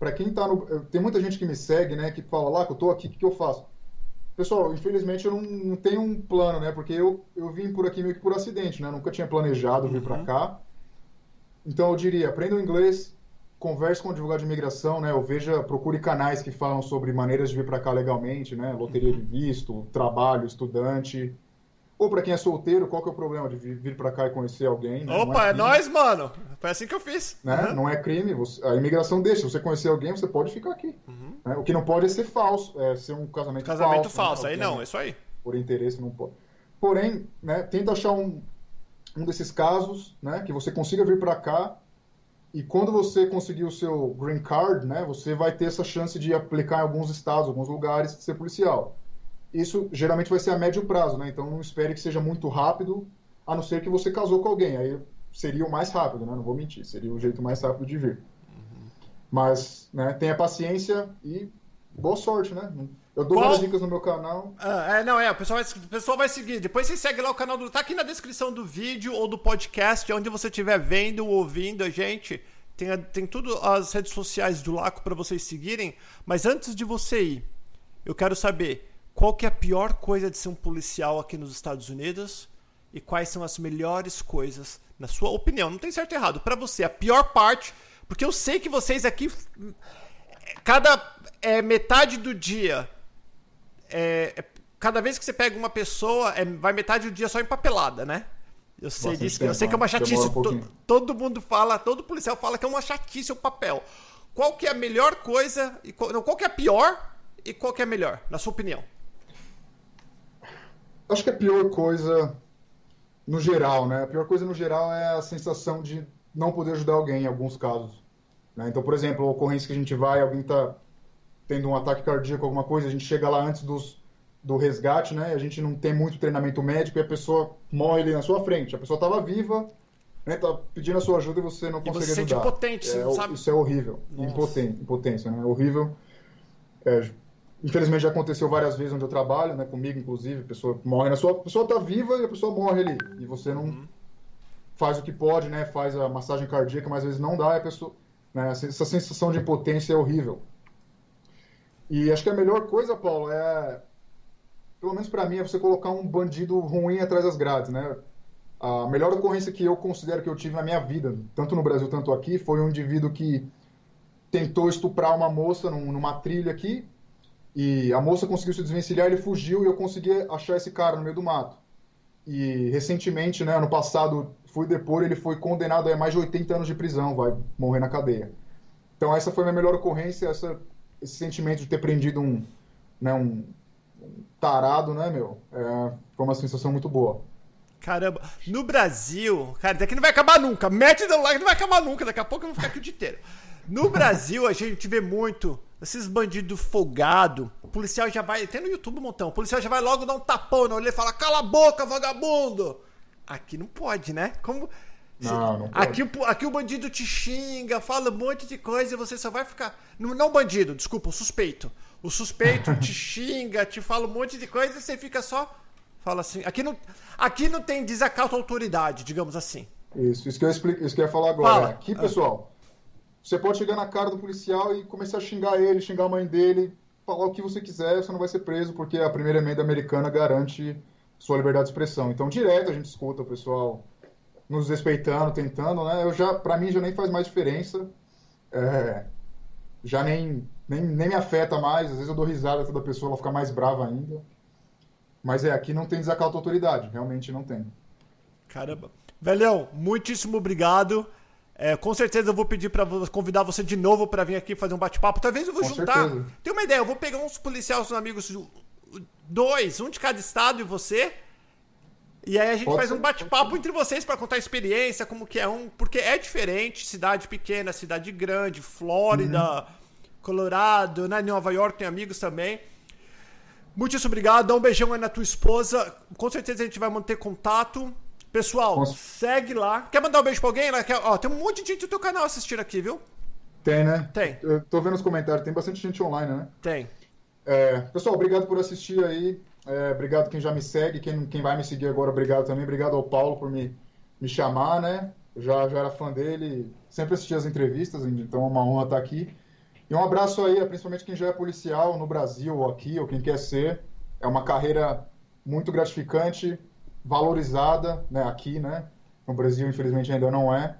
S2: Para quem tá no. Tem muita gente que me segue, né? Que fala lá que eu tô aqui, o que, que eu faço? Pessoal, infelizmente eu não, não, tenho um plano, né? Porque eu, eu vim por aqui meio que por acidente, né? Nunca tinha planejado vir uhum. para cá. Então eu diria, aprenda o inglês, converse com o advogado de imigração, né? Ou veja, procure canais que falam sobre maneiras de vir para cá legalmente, né? Loteria de visto, trabalho, estudante. Ou para quem é solteiro, qual que é o problema de vir para cá e conhecer alguém?
S1: Né? Opa, é, é nós, mano. Foi assim que eu fiz.
S2: Né? Uhum. Não é crime. Você, a imigração deixa. Se você conhecer alguém, você pode ficar aqui. Uhum. Né? O que não pode é ser falso, é ser um casamento,
S1: casamento
S2: falso.
S1: falso. Né? Aí não, é isso aí.
S2: Por interesse não pode. Porém, né, tenta achar um, um desses casos, né, que você consiga vir para cá e quando você conseguir o seu green card, né, você vai ter essa chance de aplicar em alguns estados, alguns lugares, ser policial. Isso geralmente vai ser a médio prazo, né? Então não espere que seja muito rápido, a não ser que você casou com alguém. Aí seria o mais rápido, né? Não vou mentir, seria o jeito mais rápido de vir. Uhum. Mas, né, tenha paciência e boa sorte, né? Eu dou várias dicas no meu canal.
S1: Ah, é, não, é, o pessoal, vai, o pessoal vai seguir. Depois você segue lá o canal do. Tá aqui na descrição do vídeo ou do podcast, onde você estiver vendo ou ouvindo a gente. Tem, tem tudo as redes sociais do Laco para vocês seguirem. Mas antes de você ir, eu quero saber qual que é a pior coisa de ser um policial aqui nos Estados Unidos e quais são as melhores coisas, na sua opinião. Não tem certo e errado. Para você, a pior parte, porque eu sei que vocês aqui. Cada é, metade do dia é, é, cada vez que você pega uma pessoa, é, vai metade do dia só empapelada, né? Eu sei disso, tempo, eu sei que é uma chatice. Um to, todo mundo fala, todo policial fala que é uma chatice o papel. Qual que é a melhor coisa, e qual, não, qual que é a pior e qual que é a melhor, na sua opinião?
S2: Acho que a pior coisa, no geral, né? A pior coisa no geral é a sensação de não poder ajudar alguém em alguns casos. Né? Então, por exemplo, a ocorrência que a gente vai, alguém está tendo um ataque cardíaco, alguma coisa, a gente chega lá antes dos, do resgate, né? A gente não tem muito treinamento médico e a pessoa morre ali na sua frente. A pessoa estava viva, né, tá pedindo a sua ajuda e você não
S1: E
S2: consegue
S1: você sente
S2: ajudar.
S1: impotente, você
S2: É,
S1: não
S2: o-
S1: sabe-
S2: Isso é horrível.
S1: Nossa.
S2: Impoten- impotência, né? Horrível. É, infelizmente já aconteceu várias vezes onde eu trabalho, né? Comigo, inclusive, a pessoa morre na sua. A pessoa tá viva e a pessoa morre ali. E você não
S1: Uhum.
S2: faz o que pode, né? Faz a massagem cardíaca, mas às vezes não dá e a pessoa. Né? Essa sensação de impotência é horrível. E acho que a melhor coisa, Paulo, é. Pelo menos pra mim, é você colocar um bandido ruim atrás das grades, né? A melhor ocorrência que eu considero que eu tive na minha vida, tanto no Brasil quanto aqui, foi um indivíduo que tentou estuprar uma moça num- numa trilha aqui e a moça conseguiu se desvencilhar, ele fugiu e eu consegui achar esse cara no meio do mato. E recentemente, né, ano passado, fui depor, ele foi condenado a mais de 80 anos de prisão, vai morrer na cadeia. Então essa foi a minha melhor ocorrência, essa, esse sentimento de ter prendido um, né, um, um tarado, né, meu? É, foi uma sensação muito boa.
S1: Caramba, no Brasil, cara, daqui não vai acabar nunca. Mete no like, não vai acabar nunca. Daqui a pouco eu vou ficar aqui o dia inteiro. No Brasil, a gente vê muito esses bandidos folgados. O policial já vai, tem no YouTube um montão. O policial já vai logo dar um tapão na orelha e fala: Cala a boca, vagabundo! Aqui não pode, né? Como.
S2: Não, não pode.
S1: Aqui, o- aqui o bandido te xinga, fala um monte de coisa e você só vai ficar. Não, não o bandido, desculpa, o suspeito. O suspeito te xinga, te fala um monte de coisa e você fica só. Fala assim. Aqui não, aqui não tem desacato à autoridade, digamos assim.
S2: Isso, isso que eu, explico, isso que eu ia falar agora.
S1: Fala.
S2: Aqui, pessoal, você pode chegar na cara do policial e começar a xingar ele, xingar a mãe dele, falar o que você quiser, você não vai ser preso, porque a primeira emenda americana garante sua liberdade de expressão. Então, direto a gente escuta o pessoal nos respeitando, tentando, né? Eu já, pra mim, já nem faz mais diferença. É, já nem, nem, nem me afeta mais. Às vezes eu dou risada toda pessoa, ela fica mais brava ainda. Mas é, aqui não tem desacato à autoridade, realmente não tem.
S1: Caramba. Velhão, muitíssimo obrigado. É, com certeza eu vou pedir vo- convidar você de novo pra vir aqui fazer um bate-papo. Talvez eu vou
S2: Com
S1: juntar.
S2: certeza.
S1: Tem uma ideia, eu vou pegar uns policiais, uns amigos, dois, um de cada estado e você. E aí a gente
S2: Pode
S1: faz
S2: ser,
S1: um bate-papo entre vocês pra contar a experiência, como que é um, porque é diferente, cidade pequena, cidade grande, Flórida,
S2: Uhum.
S1: Colorado, né, Nova York tem amigos também. Muitíssimo obrigado, dá um beijão aí na tua esposa. Com certeza a gente vai manter contato. Pessoal, segue lá. Quer mandar um beijo pra alguém? Lá? Quer- Ó, tem um monte de gente do teu canal assistindo aqui, viu?
S2: Tem, né?
S1: Tem.
S2: Eu tô vendo os comentários, tem bastante gente online, né?
S1: Tem.
S2: É, pessoal, obrigado por assistir aí. É, obrigado quem já me segue, quem, quem vai me seguir agora, obrigado também. Obrigado ao Paulo por me, me chamar, né? Eu já, já era fã dele, sempre assisti as entrevistas, então é uma honra estar aqui. E um abraço aí, principalmente quem já é policial no Brasil ou aqui, ou quem quer ser. É uma carreira muito gratificante, valorizada, né? Aqui, né? No Brasil, infelizmente, ainda não é.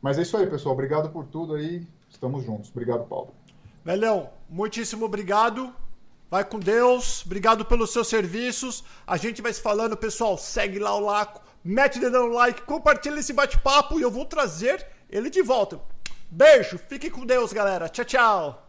S2: Mas é isso aí, pessoal. Obrigado por tudo aí. Estamos juntos. Obrigado, Paulo.
S1: Velhão, muitíssimo obrigado. Vai com Deus. Obrigado pelos seus serviços. A gente vai se falando, pessoal. Segue lá o Laco. Mete o dedão no like. Compartilha esse bate-papo e eu vou trazer ele de volta. Beijo. Fique com Deus, galera. Tchau, tchau.